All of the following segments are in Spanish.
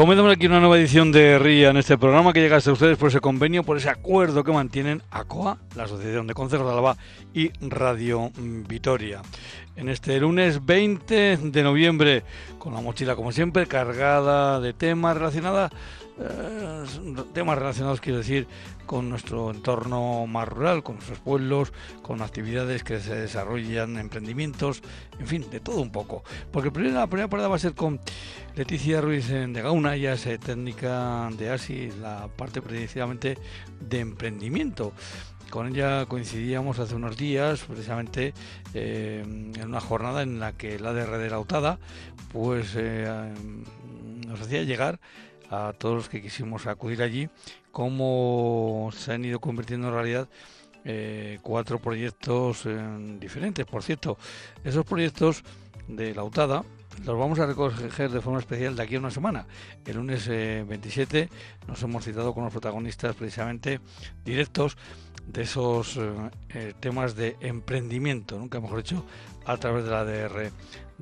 Comenzamos aquí una nueva edición de RIA en este programa que llega hasta ustedes por ese convenio, por ese acuerdo que mantienen ACOA, la Asociación de Consejos de Álava y Radio Vitoria. En este lunes 20 de noviembre, con la mochila como siempre cargada de temas relacionados eh, temas relacionados, quiero decir, con nuestro entorno más rural, con nuestros pueblos, con actividades que se desarrollan, emprendimientos, en fin, de todo un poco. Porque la primera parada va a ser con Leticia Ruiz de Gauna, ella es eh, técnica de ASI, la parte precisamente de emprendimiento. Con ella coincidíamos hace unos días, precisamente eh, en una jornada en la que la de de Lautada pues nos hacía llegar a todos los que quisimos acudir allí, cómo se han ido convirtiendo en realidad eh, cuatro proyectos diferentes. Por cierto, esos proyectos de la UTADA los vamos a recoger de forma especial de aquí a una semana. El lunes 27 eh, nos hemos citado con los protagonistas precisamente directos de esos eh, temas de emprendimiento, nunca mejor dicho, a través de la DR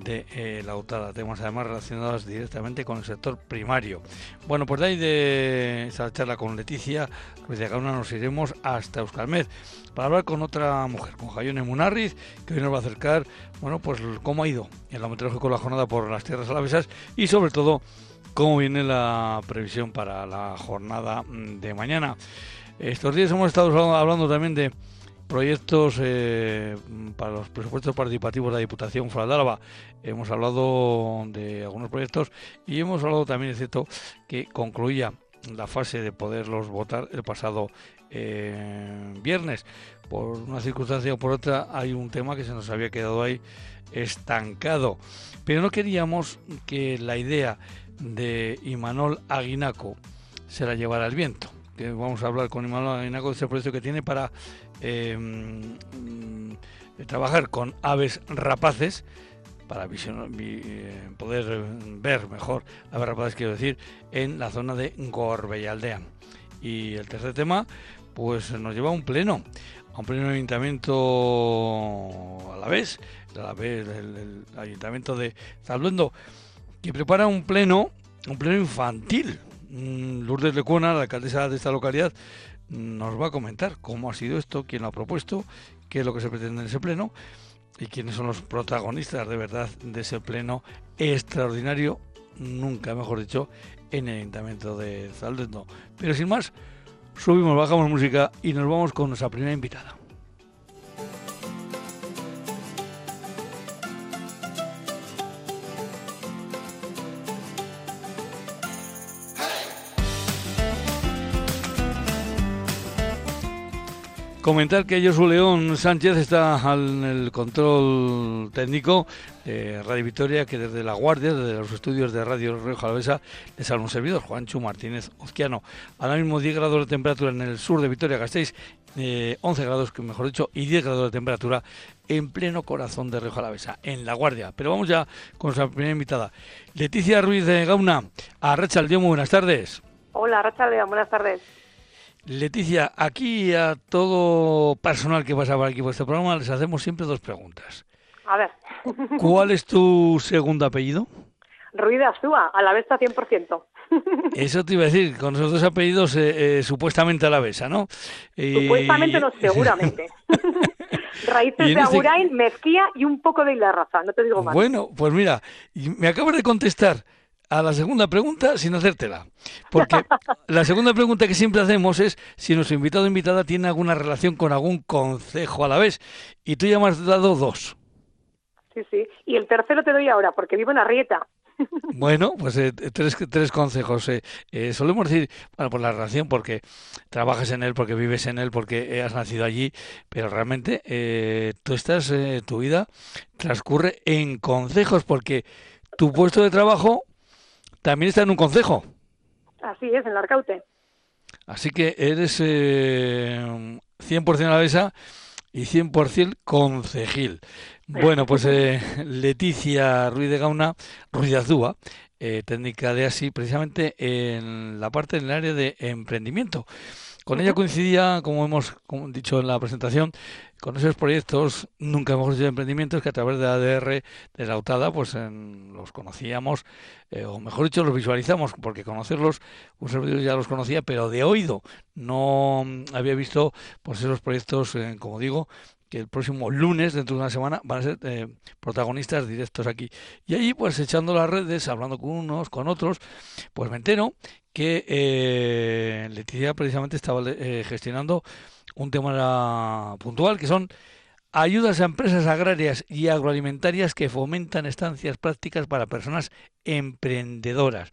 de eh, la UTADA, temas además relacionados directamente con el sector primario. Bueno, pues de ahí de esa charla con Leticia pues de Gauna nos iremos hasta Euskalmed para hablar con otra mujer, con Jayone Munarriz, que hoy nos va a acercar, bueno, pues cómo ha ido el meteorológico la jornada por las tierras alavesas y sobre todo cómo viene la previsión para la jornada de mañana. Estos días hemos estado hablando también de proyectos eh, para los presupuestos participativos de la Diputación Foral de Álava. Hemos hablado de algunos proyectos y hemos hablado también, es cierto, que concluía la fase de poderlos votar el pasado eh, viernes. Por una circunstancia o por otra hay un tema que se nos había quedado ahí estancado. Pero no queríamos que la idea de Imanol Aguinaco se la llevara al viento. Vamos a hablar con Imanol Aguinaco de ese proyecto que tiene para Em, mm, trabajar con aves rapaces para eh, poder ver mejor aves rapaces, quiero decir, en la zona de Gorbellaldea. Y el tercer tema, pues nos lleva a un pleno, a un pleno ayuntamiento a la vez, a la vez el, ayuntamiento de Zalduendo, que prepara un pleno, un pleno infantil. Mm, Lourdes Lecuona, la alcaldesa de esta localidad, nos va a comentar cómo ha sido esto, quién lo ha propuesto, qué es lo que se pretende en ese pleno y quiénes son los protagonistas de verdad de ese pleno extraordinario, nunca mejor dicho, en el Ayuntamiento de Zaldendo. Pero sin más, subimos, bajamos música y nos vamos con nuestra primera invitada. Comentar que Josu León Sánchez está en el control técnico de Radio Victoria, que desde La Guardia, desde los estudios de Radio Río Jalavesa, le sale un servidor, Juancho Martínez Ozquiano. Ahora mismo 10 grados de temperatura en el sur de Vitoria-Gasteiz, 11 eh, grados, mejor dicho, y 10 grados de temperatura en pleno corazón de Río Jalavesa, en La Guardia. Pero vamos ya con nuestra primera invitada, Leticia Ruiz de Gauna. A Rachaldeón, muy buenas tardes. Hola, Rachaldeón, buenas tardes. Leticia, aquí a todo personal que pasa por aquí por este programa les hacemos siempre dos preguntas. A ver. ¿Cuál es tu segundo apellido? Ruiz de Azúa, a la vez 100%. Eso te iba a decir, con esos dos apellidos eh, eh, supuestamente a la besa, ¿no? Supuestamente no, seguramente. Raíces de este Agurain, Mezquía y un poco de Raza, no te digo más. Bueno, pues mira, me acabas de contestar a la segunda pregunta sin hacértela. Porque la segunda pregunta que siempre hacemos es si nuestro invitado o invitada tiene alguna relación con algún concejo a la vez. Y tú ya me has dado dos. Sí, sí. Y el tercero te doy ahora, porque vivo en Arrieta. Bueno, pues eh, tres, tres consejos. Eh, eh, solemos decir, bueno, por la relación, porque trabajas en él, porque vives en él, porque has nacido allí, pero realmente tú estás, tu vida transcurre en consejos, porque tu puesto de trabajo también está en un concejo. Así es, en la Arcaute. Así que eres eh, 100% alavesa y 100% concejil. Bueno, pues eh, Leticia Ruiz de Gauna, Ruiz de Azúa, eh, técnica de ASI, precisamente en la parte del área de emprendimiento. Con ella coincidía, como hemos dicho en la presentación, con esos proyectos, nunca hemos dicho emprendimientos que a través de ADR de la UTADA, pues los conocíamos, eh, o mejor dicho, los visualizamos, porque conocerlos, un servidor ya los conocía, pero de oído. No había visto pues esos proyectos, eh, como digo, que el próximo lunes, dentro de una semana, van a ser eh, protagonistas directos aquí. Y allí, pues echando las redes, hablando con unos, con otros, pues me entero que eh, Leticia precisamente estaba eh, gestionando un tema puntual, que son ayudas a empresas agrarias y agroalimentarias que fomentan estancias prácticas para personas emprendedoras.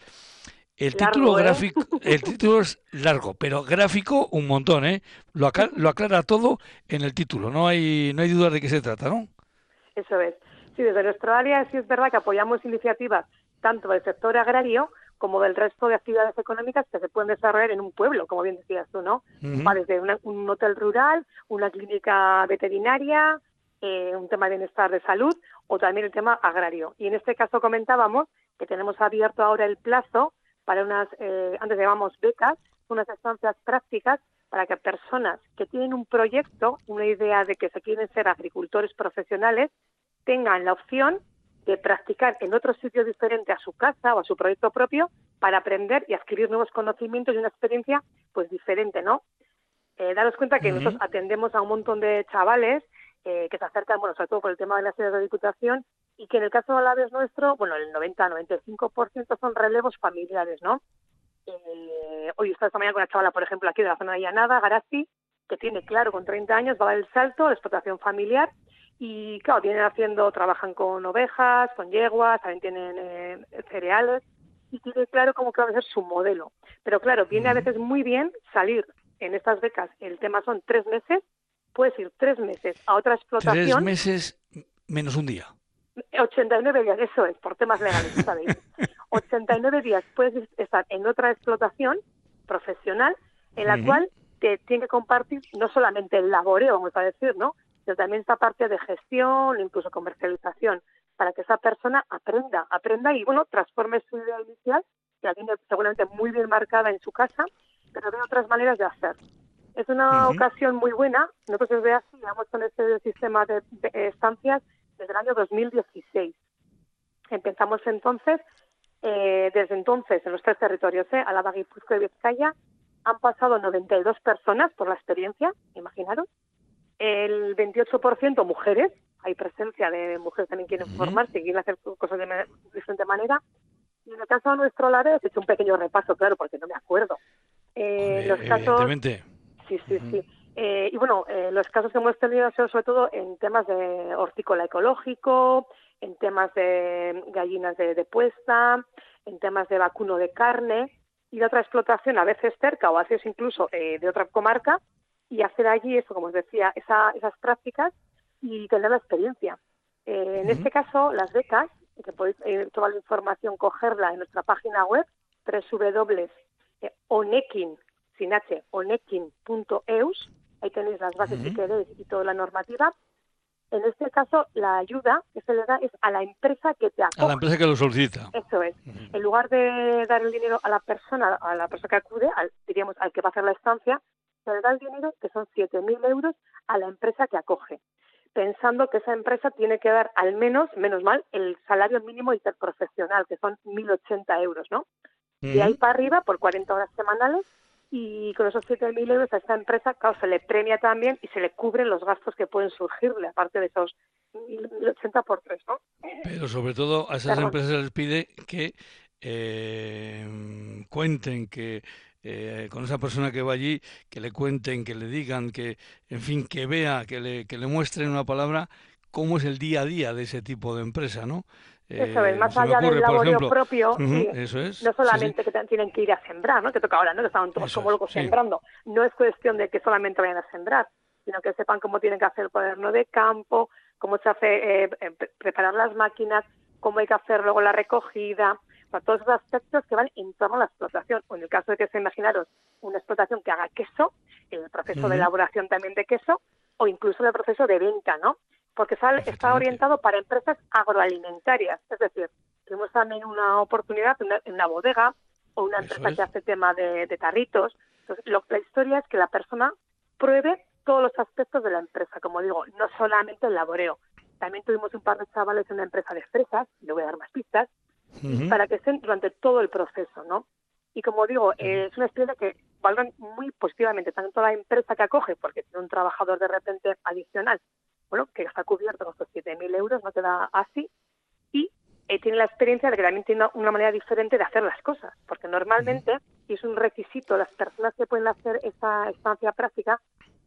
El título ¿eh? gráfico, el título es largo, pero gráfico un montón, ¿eh? Lo aclara, lo aclara todo en el título, no hay no hay duda de qué se trata, ¿no? Eso es. Sí, desde nuestra área sí es verdad que apoyamos iniciativas tanto del sector agrario como del resto de actividades económicas que se pueden desarrollar en un pueblo, como bien decías tú, ¿no? desde un hotel rural, una clínica veterinaria, eh, un tema de bienestar de salud o también el tema agrario. Y en este caso comentábamos que tenemos abierto ahora el plazo para unas, eh, antes llamamos becas, unas estancias prácticas para que personas que tienen un proyecto, una idea de que se quieren ser agricultores profesionales, tengan la opción de practicar en otro sitio diferente a su casa o a su proyecto propio para aprender y adquirir nuevos conocimientos y una experiencia pues diferente, ¿no? Eh, daros cuenta que nosotros atendemos a un montón de chavales eh, que se acercan, bueno, sobre todo por el tema de la sede de diputación y que en el caso de Alaves nuestro, bueno, el 90-95% son relevos familiares, ¿no? Eh, hoy está esta mañana con una chavala, por ejemplo, aquí de la zona de Llanada, Garasi, que tiene claro con 30 años, va a dar el salto, la explotación familiar, y claro, vienen haciendo, trabajan con ovejas, con yeguas, también tienen eh, cereales, y tiene claro cómo va a ser su modelo. Pero claro, viene a veces muy bien salir en estas becas, el tema son tres meses, puedes ir tres meses a otra explotación. Tres meses menos un día. 89 días, eso es, por temas legales, ¿sabéis? 89 días puedes estar en otra explotación profesional en la cual te tiene que compartir no solamente el laboreo, vamos a decir, ¿no? Sino también esta parte de gestión, incluso comercialización, para que esa persona aprenda, aprenda y, bueno, transforme su idea inicial, que la tiene seguramente muy bien marcada en su casa, pero de otras maneras de hacer. Es una ocasión muy buena. Nosotros desde así, vamos con este sistema de estancias desde el año 2016. Empezamos entonces, eh, desde entonces, en los tres territorios, ¿eh? Álava, Guipúzcoa y Vizcaya, han pasado 92 personas por la experiencia, imaginaros. El 28% mujeres, hay presencia de mujeres también quieren formarse, quieren hacer cosas de diferente manera. Y en el caso de nuestro Lares, he hecho un pequeño repaso, claro, porque no me acuerdo. Eh, los casos, Sí, sí, sí. Eh, y bueno, eh, los casos que hemos tenido han sido sobre todo en temas de hortícola ecológico, en temas de gallinas de, puesta, en temas de vacuno de carne y de otra explotación, a veces cerca o a veces incluso eh, de otra comarca, y hacer allí eso, como os decía, esas prácticas y tener la experiencia. en este caso, las becas, que podéis toda la información cogerla en nuestra página web, www.onekin, sin h, onekin.eus, Ahí tenéis las bases si queréis y toda la normativa. En este caso, la ayuda que se le da es a la empresa que te acoge. A la empresa que lo solicita. Eso es. En lugar de dar el dinero a la persona, a la persona que acude, al, diríamos al que va a hacer la estancia, se le da el dinero, que son 7.000 euros, a la empresa que acoge, pensando que esa empresa tiene que dar al menos, menos mal, el salario mínimo interprofesional, que son 1.080 euros, ¿no? De ahí para arriba, por 40 horas semanales, y con esos 7.000 euros a esta empresa, claro, se le premia también y se le cubren los gastos que pueden surgirle, aparte de esos 1.080 por 3, ¿no? Pero sobre todo a esas empresas les pide que eh, cuenten, que eh, con esa persona que va allí, que le cuenten, que le digan, que, en fin, que vea, que le, que le muestren una palabra cómo es el día a día de ese tipo de empresa, ¿no? Eso es, más allá del laboreo propio, no solamente que tienen que ir a sembrar, ¿no? que toca ahora, ¿no? que estaban todos como locos sembrando. No es cuestión de que solamente vayan a sembrar, sino que sepan cómo tienen que hacer el cuaderno de campo, cómo se hace eh, eh, preparar las máquinas, cómo hay que hacer luego la recogida, o todos esos aspectos que van en torno a la explotación. O en el caso de que se imaginaros una explotación que haga queso, el proceso de elaboración también de queso, o incluso el proceso de venta, ¿no? Porque está orientado para empresas agroalimentarias. Es decir, tenemos también una oportunidad en una, bodega o una empresa que hace tema de, tarritos Entonces, la historia es que la persona pruebe todos los aspectos de la empresa, como digo, no solamente el laboreo. También tuvimos un par de chavales en una empresa de fresas, le voy a dar más pistas, para que estén durante todo el proceso, ¿no? Y como digo, es una experiencia que valgan muy positivamente tanto la empresa que acoge, porque tiene un trabajador de repente adicional, bueno, que está cubierto con estos 7.000 euros, no te da así, y eh, tiene la experiencia de que también tiene una, manera diferente de hacer las cosas, porque normalmente, y es un requisito, las personas que pueden hacer esta estancia práctica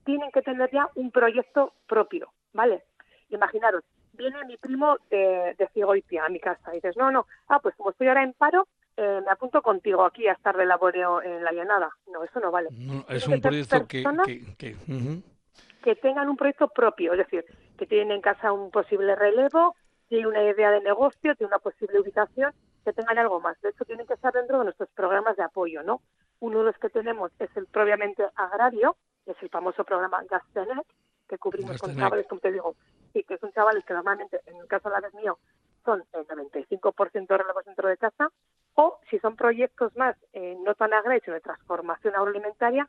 tienen que tener ya un proyecto propio, ¿vale? Imaginaros, viene mi primo de, de Cigoitia a mi casa y dices, no, no, ah, pues como estoy ahora en paro, eh, me apunto contigo aquí a estar de laboreo en la llanada. No, eso no vale. es un proyecto que... Que, tengan un proyecto propio, es decir, que tienen en casa un posible relevo, tienen una idea de negocio, tienen una posible ubicación, que tengan algo más. De hecho, tienen que estar dentro de nuestros programas de apoyo, ¿no? Uno de los que tenemos es el propiamente agrario, que es el famoso programa Gastenet, que cubrimos con chavales, como te digo, sí, que son chavales que normalmente, en el caso de la vez mío, son el 95% de relevos dentro de casa, o si son proyectos más eh, no tan agrarios, sino de transformación agroalimentaria,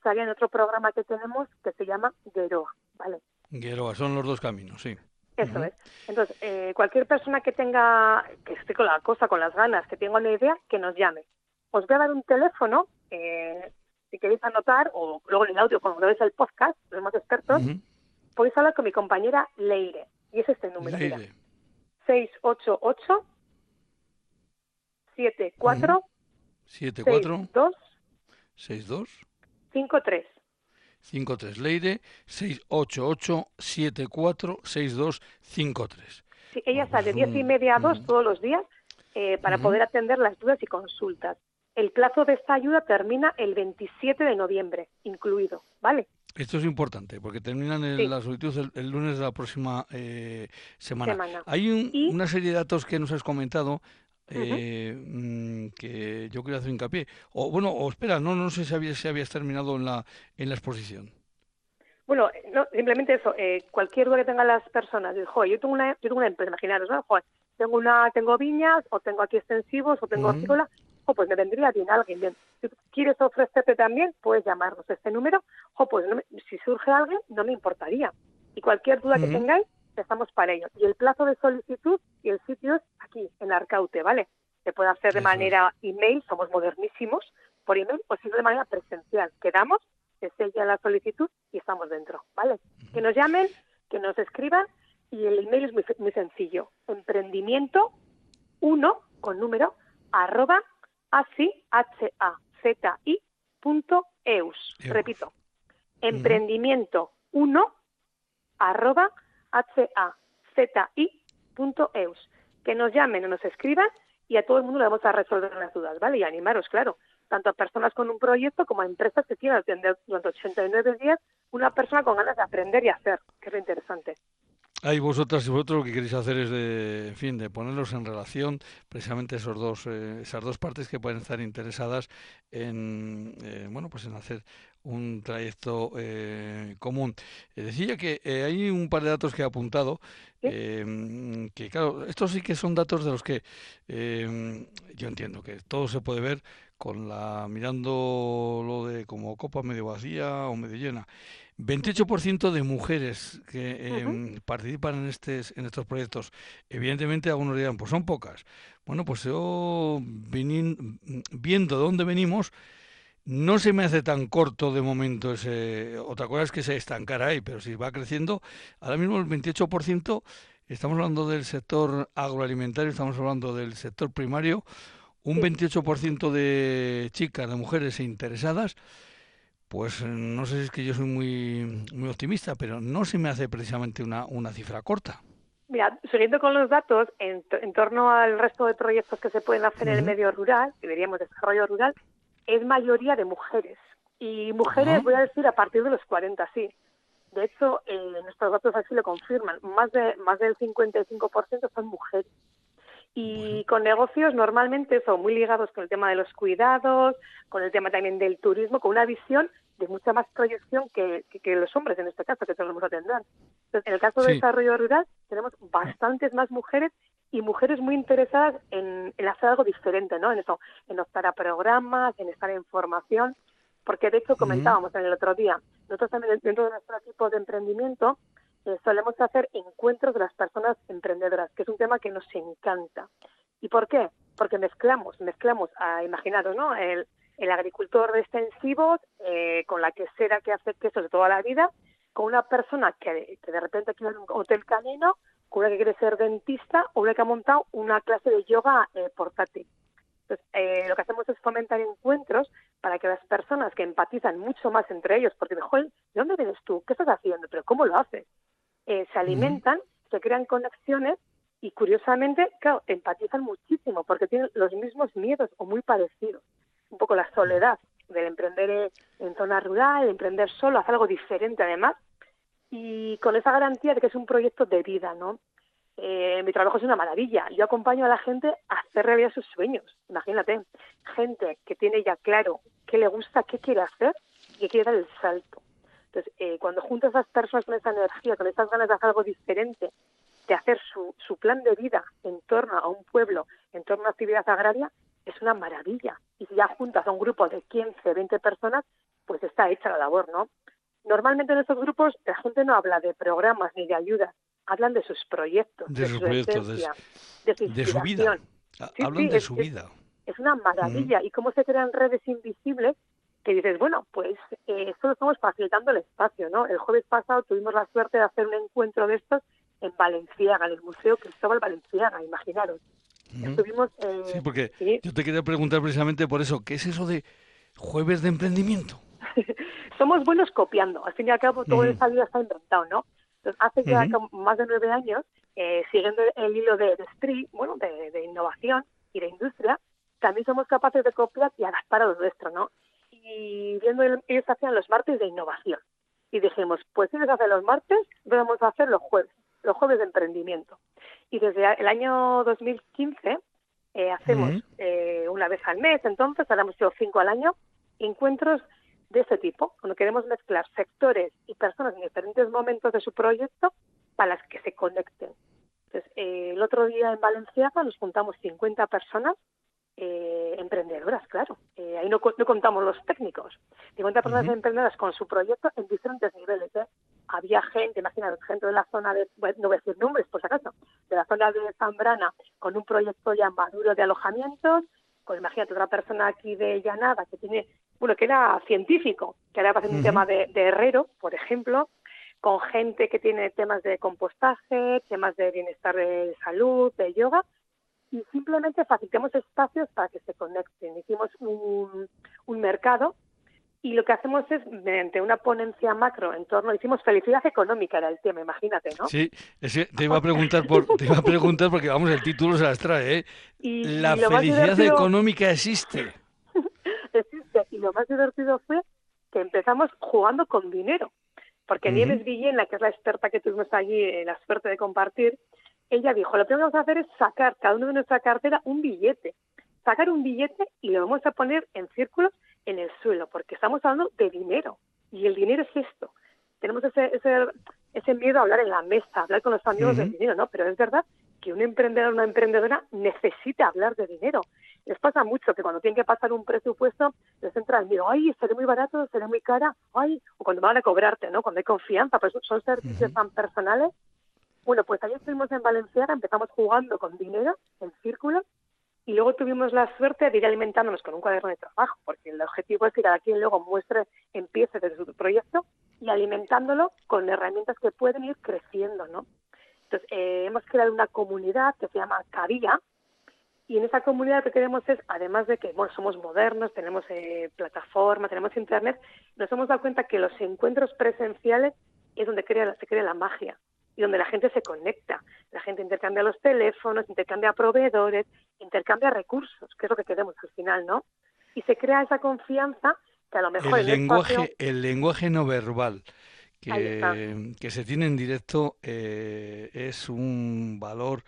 estaría en otro programa que tenemos que se llama Geroa, ¿vale? Geroa, son los dos caminos, sí. Eso es. Entonces, eh, cualquier persona que tenga, que esté con la cosa, con las ganas, que tenga una idea, que nos llame. Os voy a dar un teléfono, eh, si queréis anotar, o luego en el audio, cuando veáis el podcast, los más expertos, podéis hablar con mi compañera Leire. Y es este número. Leire. 688 74 74 62 62 53 53 Leire 688 74 62 53 Sí, ella sale de 10 y media a 2 todos los días eh, para poder atender las dudas y consultas. El plazo de esta ayuda termina el 27 de noviembre, incluido, ¿vale? Esto es importante porque terminan las solicitudes el, lunes de la próxima eh, semana. Hay una serie de datos que nos has comentado eh, mm, que yo quiero hacer hincapié. O bueno, o espera, no, no sé si, habías, si habías terminado en la, en la exposición. Bueno, no, simplemente eso, eh, cualquier duda que tengan las personas, digo, yo tengo una, yo tengo una empresa, imaginaros, ¿no? tengo una, tengo viñas, o tengo aquí extensivos, o tengo uh pues me vendría bien alguien. Bien, si quieres ofrecerte también, puedes llamarnos a este número, o pues si surge alguien, no me importaría. Y cualquier duda que tengáis, estamos para ello. Y el plazo de solicitud y el sitio es aquí, en Arcaute, ¿vale? Se puede hacer de manera email, somos modernísimos, por email, o si no de manera presencial. Quedamos, se sella la solicitud y estamos dentro, ¿vale? Que nos llamen, que nos escriban y el email es muy, muy sencillo. Emprendimiento 1 con número arroba así, H-A-Z-I, punto eus. Repito, emprendimiento 1 arroba H-A-Z-I punto eus. Que nos llamen o nos escriban y a todo el mundo le vamos a resolver las dudas, ¿vale? Y animaros, claro, tanto a personas con un proyecto como a empresas que quieran atender durante 89 días una persona con ganas de aprender y hacer, que es lo interesante. Ahí vosotras y vosotros lo que queréis hacer es de, en fin, de ponerlos en relación precisamente esos dos, eh, esas dos partes que pueden estar interesadas en, eh, bueno, pues en hacer un trayecto eh, común. decía que hay un par de datos que he apuntado, que claro, estos sí que son datos de los que yo entiendo que todo se puede ver con la mirando lo de como copa medio vacía o medio llena. 28% de mujeres que em, participan en estos proyectos. Evidentemente, algunos dirán, pues son pocas. Bueno, pues yo, viendo de dónde venimos, no se me hace tan corto de momento ese. Otra cosa es que se estancara ahí, pero si va creciendo, ahora mismo el 28%, estamos hablando del sector agroalimentario, estamos hablando del sector primario, un 28% de chicas, de mujeres interesadas pues no sé si es que yo soy muy, muy optimista, pero no se me hace precisamente una, una cifra corta. Mira, siguiendo con los datos, en, torno al resto de proyectos que se pueden hacer en el medio rural, que diríamos desarrollo rural, es mayoría de mujeres. Y mujeres, voy a decir, a partir de los 40, sí. De hecho, eh, nuestros datos así lo confirman. Más, de, más del 55% son mujeres. Y con negocios normalmente son muy ligados con el tema de los cuidados, con el tema también del turismo, con una visión de mucha más proyección que, que, los hombres en este caso, que tenemos que atender. Entonces, en el caso de desarrollo rural tenemos bastantes más mujeres y mujeres muy interesadas en, en, hacer algo diferente, ¿no? En eso, en optar a programas, en estar en formación. porque de hecho comentábamos en el otro día, nosotros también dentro de nuestro equipo de emprendimiento eh, solemos hacer encuentros de las personas emprendedoras, que es un tema que nos encanta. ¿Y por qué? Porque mezclamos, mezclamos a, imaginaros, ¿no? El, el agricultor de extensivos eh, con la quesera que hace quesos de toda la vida, con una persona que, que de repente quiere un hotel canino, con una que quiere ser dentista o una que ha montado una clase de yoga eh, portátil. Entonces, eh, lo que hacemos es fomentar encuentros para que las personas que empatizan mucho más entre ellos, porque mejor, ¿de dónde vienes tú? ¿Qué estás haciendo? ¿Pero cómo lo haces? Eh, se alimentan, se crean conexiones y curiosamente, claro, empatizan muchísimo porque tienen los mismos miedos o muy parecidos. Un poco la soledad del emprender en zona rural, emprender solo, hacer algo diferente además, y con esa garantía de que es un proyecto de vida, ¿no? Eh, mi trabajo es una maravilla. Yo acompaño a la gente a hacer realidad sus sueños. Imagínate, gente que tiene ya claro qué le gusta, qué quiere hacer y que quiere dar el salto. Entonces, eh, cuando juntas a esas personas con esa energía, con esas ganas de hacer algo diferente, de hacer su, su plan de vida en torno a un pueblo, en torno a una actividad agraria, es una maravilla. Y si ya juntas a un grupo de 15, 20 personas, pues está hecha la labor, ¿no? Normalmente en estos grupos la gente no habla de programas ni de ayudas, hablan de sus proyectos, de, sus proyectos, de, su, vida. hablan de su vida. Es, una maravilla. Y cómo se crean redes invisibles que dices, bueno, pues eh, esto lo estamos facilitando el espacio, ¿no? El jueves pasado tuvimos la suerte de hacer un encuentro de estos en Valenciaga, en el Museo Cristóbal Valenciaga, imaginaros. Estuvimos... Eh, sí, porque yo te quería preguntar precisamente por eso, ¿qué es eso de jueves de emprendimiento? Somos buenos copiando, al fin y al cabo todo el -huh. está inventado, ¿no? Entonces, hace ya más de nueve años, eh, siguiendo el hilo de, de bueno, de, de, innovación y de industria, también somos capaces de copiar y adaptar a lo nuestro, ¿no? Y viendo, ellos hacían los martes de innovación. Y dijimos, pues si ellos hacen los martes, vamos a hacer los jueves, los jueves de emprendimiento. Y desde el año 2015 eh, hacemos eh, una vez al mes, entonces, ahora hemos hecho cinco al año, encuentros de ese tipo, cuando queremos mezclar sectores y personas en diferentes momentos de su proyecto para las que se conecten. Entonces, eh, el otro día en Valenciaga nos juntamos 50 personas eh, emprendedoras, claro. Eh, ahí no, no, contamos los técnicos. 50 personas emprendedoras con su proyecto en diferentes niveles. ¿eh? Había gente, imagínate, gente de la zona de, no voy a decir nombres por si acaso, de la zona de Zambrana con un proyecto ya maduro de alojamientos, con imagínate otra persona aquí de Llanada que tiene bueno, que era científico, que era para hacer un tema de, de, herrero, por ejemplo, con gente que tiene temas de compostaje, temas de bienestar de salud, de yoga, y simplemente facilitamos espacios para que se conecten. Hicimos un, un mercado y lo que hacemos es, mediante una ponencia macro en torno, hicimos felicidad económica era el tema, imagínate, ¿no? Sí, te iba a preguntar por, te iba a preguntar porque vamos, el título se las trae, ¿eh? Y, la felicidad económica existe Y lo más divertido fue que empezamos jugando con dinero. Porque Nieves Guillén, la que es la experta que tuvimos allí, eh, la suerte de compartir, ella dijo, lo primero que vamos a hacer es sacar cada uno de nuestra cartera un billete. Sacar un billete y lo vamos a poner en círculos en el suelo, porque estamos hablando de dinero. Y el dinero es esto. Tenemos ese, ese, ese miedo a hablar en la mesa, a hablar con los amigos del dinero, ¿no? Pero es verdad que un emprendedor o una emprendedora necesita hablar de dinero. Les pasa mucho que cuando tienen que pasar un presupuesto, les entra el miedo, ay, seré muy barato, seré muy cara, ay, o cuando van a cobrarte, ¿no? Cuando hay confianza, pues son servicios tan personales. Bueno, pues ayer estuvimos en Valenciaga, empezamos jugando con dinero en círculo y luego tuvimos la suerte de ir alimentándonos con un cuaderno de trabajo, porque el objetivo es que cada quien luego muestre, empiece desde su proyecto y alimentándolo con herramientas que pueden ir creciendo, ¿no? Entonces, eh, hemos creado una comunidad que se llama Caría, y en esa comunidad lo que queremos es, además de que bueno, somos modernos, tenemos eh, plataforma, tenemos internet, nos hemos dado cuenta que los encuentros presenciales es donde crea, se crea la magia y donde la gente se conecta. La gente intercambia los teléfonos, intercambia proveedores, intercambia recursos, que es lo que queremos al final, ¿no? Y se crea esa confianza que a lo mejor el, lenguaje, el lenguaje no verbal que, que se tiene en directo eh, es un valor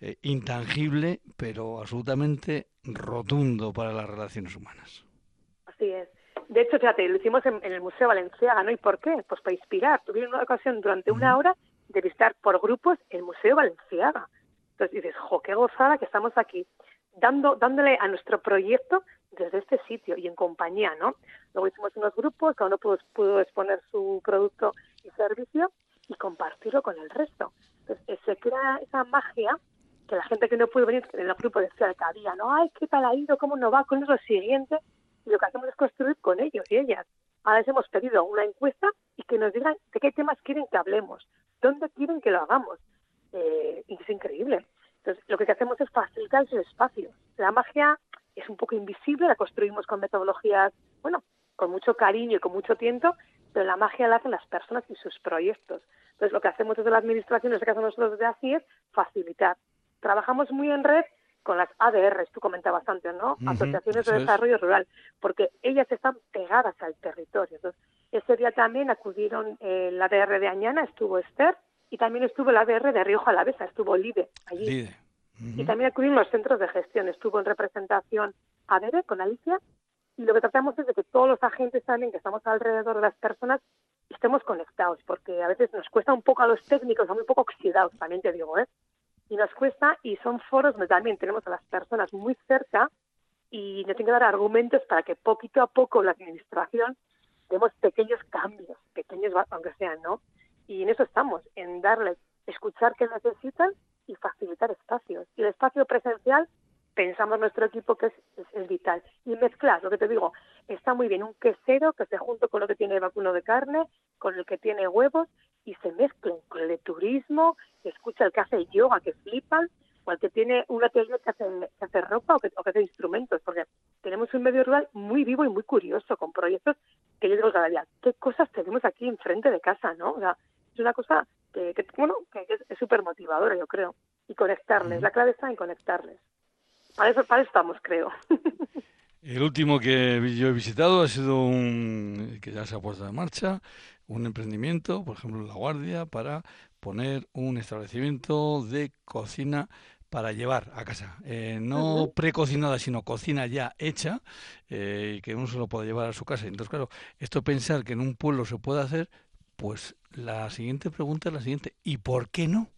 eh, intangible, pero absolutamente rotundo para las relaciones humanas. Así es. De hecho, fíjate, lo hicimos en, el Museo Valenciaga, ¿no? ¿Y por qué? Pues para inspirar. Tuvieron una ocasión durante una hora de visitar por grupos el Museo Valenciaga. Entonces dices, jo, qué gozada que estamos aquí, dando, dándole a nuestro proyecto desde este sitio y en compañía, ¿no? Luego hicimos unos grupos, cada uno pudo, pudo exponer su producto y servicio y compartirlo con el resto. Entonces, se crea esa magia que la gente que no pudo venir en el grupo decía que había, ¿no? Ay, ¿qué tal ha ido? ¿Cómo no va? ¿Con lo siguiente? Y lo que hacemos es construir con ellos y ellas. Ahora les hemos pedido una encuesta y que nos digan de qué temas quieren que hablemos, dónde quieren que lo hagamos. Eh, y es increíble. Entonces, lo que hacemos es facilitar ese espacio. La magia es un poco invisible, la construimos con metodologías, bueno, con mucho cariño y con mucho tiempo, pero la magia la hacen las personas y sus proyectos. Entonces, lo que hacemos desde la administración, en este caso nosotros desde ACI, es facilitar. Trabajamos muy en red con las ADRs, tú comentabas antes, ¿no? Asociaciones de Desarrollo Rural, porque ellas están pegadas al territorio. Entonces, ese día también acudieron eh, la ADR de Añana, estuvo Esther, y también estuvo la ADR de Río Jalavesa, estuvo Lide allí. Y también acudieron los centros de gestión, estuvo en representación ADR con Alicia, y lo que tratamos es de que todos los agentes también que estamos alrededor de las personas estemos conectados, porque a veces nos cuesta un poco a los técnicos, estamos un poco oxidados, también te digo, ¿eh? Y nos cuesta, y son foros donde también tenemos a las personas muy cerca y nos tienen que dar argumentos para que poquito a poco la administración demos pequeños cambios, pequeños aunque sean, ¿no? Y en eso estamos, en darles, escuchar qué necesitan y facilitar espacios. Y el espacio presencial pensamos nuestro equipo que es, es, vital. Y mezclar, lo que te digo, está muy bien un quesero que se junto con lo que tiene vacuno de carne, con el que tiene huevos, y se mezclen con el de turismo, que escucha el que hace yoga, que flipan, o el que tiene un atelier que hace, que hace ropa o que, o que hace instrumentos, porque tenemos un medio rural muy vivo y muy curioso, con proyectos que yo digo cada día, ¿qué cosas tenemos aquí enfrente de casa, no? O sea, es una cosa que, bueno, que es súper motivadora, yo creo. Y conectarles, la clave está en conectarles. Para eso, estamos, creo. El último que yo he visitado ha sido un que ya se ha puesto en marcha, un emprendimiento, por ejemplo, La Guardia, para poner un establecimiento de cocina para llevar a casa. Eh, no precocinada, sino cocina ya hecha, eh, que uno se lo pueda llevar a su casa. Entonces, claro, esto pensar que en un pueblo se puede hacer, pues la siguiente pregunta es la siguiente, ¿y por qué no?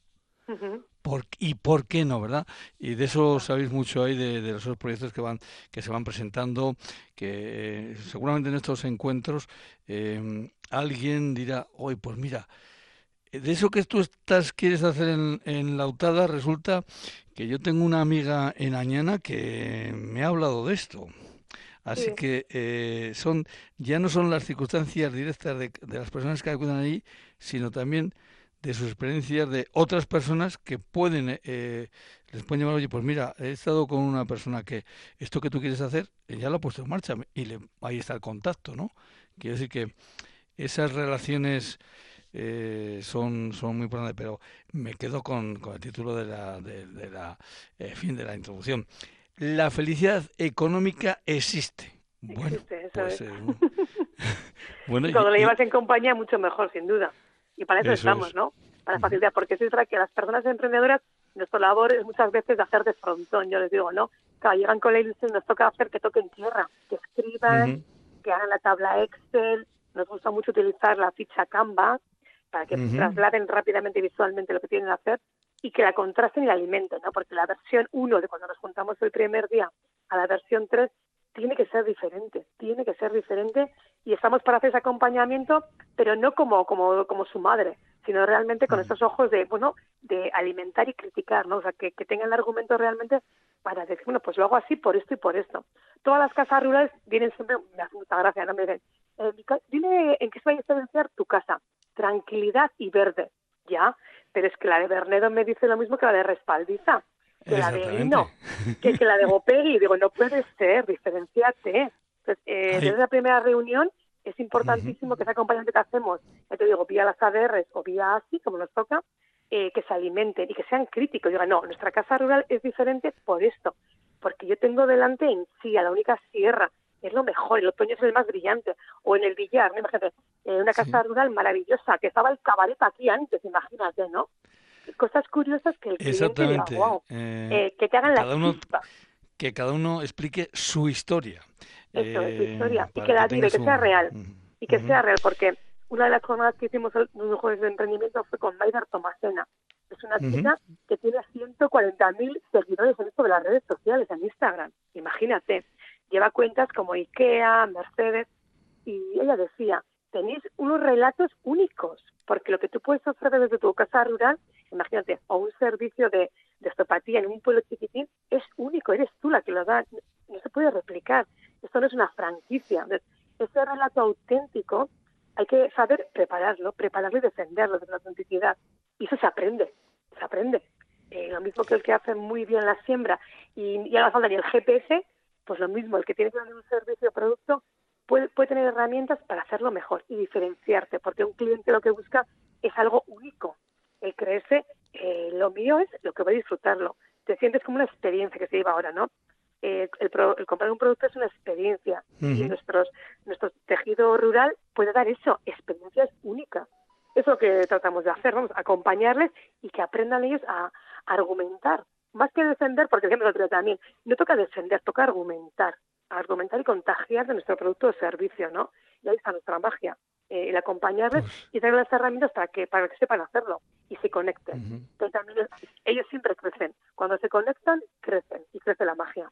¿Y por qué no, verdad? Y de eso sabéis mucho ahí, de, de esos proyectos que van que se van presentando, que eh, seguramente en estos encuentros em, alguien dirá, hoy pues mira, de eso que tú estás quieres hacer en, en Lautada, resulta que yo tengo una amiga en Añana que me ha hablado de esto. Así que eh, son ya no son las circunstancias directas de, de las personas que acudan allí, sino también de sus experiencias de otras personas que pueden, eh, les pueden llamar, oye, pues mira, he estado con una persona que esto que tú quieres hacer, ya lo ha puesto en marcha y le, ahí está el contacto, ¿no? Quiere decir que esas relaciones eh, son, son muy importantes, pero me quedo con, con el título de la, de, la eh, fin de la introducción. La felicidad económica existe. Bueno, existe, pues, bueno, y cuando le llevas en compañía, mucho mejor, sin duda. Y para eso, estamos, ¿no? Para facilitar, porque es verdad que las personas emprendedoras, nuestra labor es muchas veces de hacer de frontón, yo les digo, ¿no? Claro, llegan con la ilusión, nos toca hacer que toquen tierra, que escriban, que hagan la tabla Excel, nos gusta mucho utilizar la ficha Canva para que trasladen rápidamente y visualmente lo que tienen que hacer y que la contrasten y la alimenten, ¿no? Porque la versión 1 de cuando nos juntamos el primer día a la versión 3 tiene que ser diferente, tiene que ser diferente y estamos para hacer ese acompañamiento, pero no como, como, como su madre, sino realmente con estos ojos de, bueno, de alimentar y criticar, ¿no? O sea, que, que tengan el argumento realmente para decir, bueno, pues lo hago así por esto y por esto. Todas las casas rurales vienen siempre, me hace mucha gracia, ¿no? Me dicen, eh, dime en qué se va a diferenciar tu casa, tranquilidad y verde, ya, pero es que la de Bernedo me dice lo mismo que la de Respaldiza que la de no, que, que la de Gopegui. Digo, no puede ser, diferenciate. Entonces, eh, desde la primera reunión es importantísimo que ese acompañamiento que hacemos, ya te digo, vía las ADRs o vía ASI, como nos toca, eh, que se alimenten y que sean críticos. Digan, no, nuestra casa rural es diferente por esto, porque yo tengo delante en sí a la única sierra, es lo mejor, el otoño es el más brillante, o en el billar, imagínate, eh, una casa rural maravillosa, que estaba el cabaret aquí antes, imagínate, ¿no? Cosas curiosas que el cliente diga, wow, eh, eh, que te hagan la uno, Que cada uno explique su historia. Eso, su eh, historia. Y que la que, que sea real. Y que sea real, porque una de las jornadas que hicimos en los jueves de emprendimiento fue con Maider Tomasena. Es una chica que tiene 140.000 seguidores en esto de las redes sociales, en Instagram. Imagínate. lleva cuentas como IKEA, Mercedes, y ella decía, tenéis unos relatos únicos, porque lo que tú puedes ofrecer desde tu casa rural, imagínate, o un servicio de, de estopatía en un pueblo chiquitín, es único, eres tú la que lo da, no se puede replicar. Esto no es una franquicia. ese relato auténtico hay que saber prepararlo, prepararlo y defenderlo de la autenticidad. Y eso se aprende, se aprende. Eh, lo mismo que el que hace muy bien la siembra y, y a la falta ni el GPS, pues lo mismo, el que tiene que vender un servicio o producto puede, puede tener herramientas para hacerlo mejor y diferenciarte, porque un cliente lo que busca es algo único. El creerse, eh, lo mío es lo que voy a disfrutarlo. Te sientes como una experiencia que se lleva ahora, ¿no? Eh, el, comprar un producto es una experiencia y nuestros, nuestro tejido rural puede dar eso, experiencias únicas. Eso es lo que tratamos de hacer, vamos, acompañarles y que aprendan ellos a, argumentar. Más que defender, porque ejemplo otro también, no toca defender, toca argumentar, argumentar y contagiar de nuestro producto o servicio, ¿no? Y ahí está nuestra magia, eh, el acompañarles pues y darles las herramientas para que, para que sepan hacerlo y se conecten. también ellos siempre crecen. Cuando se conectan, crecen y crece la magia.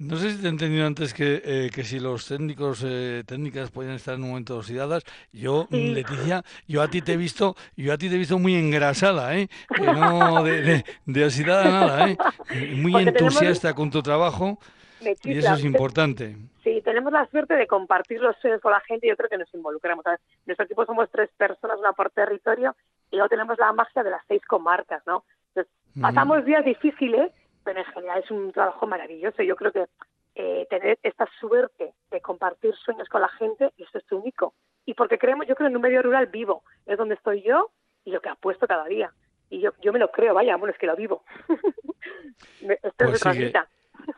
No sé si te he entendido antes que, eh, que si los técnicos eh, técnicas pueden estar en un momento oxidadas. Yo, Leticia, yo a ti te he visto, yo a ti te he visto muy engrasada, ¿eh? no de, de, oxidada nada, ¿eh? Muy entusiasta con tu trabajo. Y eso es importante. Sí, tenemos la suerte de compartir los sueños con la gente y yo creo que nos involucramos. En nuestro equipo somos tres personas, una por territorio, y luego tenemos la magia de las seis comarcas, ¿no? Entonces, pasamos días difíciles, pero en general es un trabajo maravilloso. Yo creo que eh, tener esta suerte de compartir sueños con la gente, eso es único. Y porque creemos, yo creo en un medio rural vivo, es donde estoy yo y lo que apuesto cada día. Y yo, yo me lo creo, vaya, bueno, es que lo vivo. Esto pues es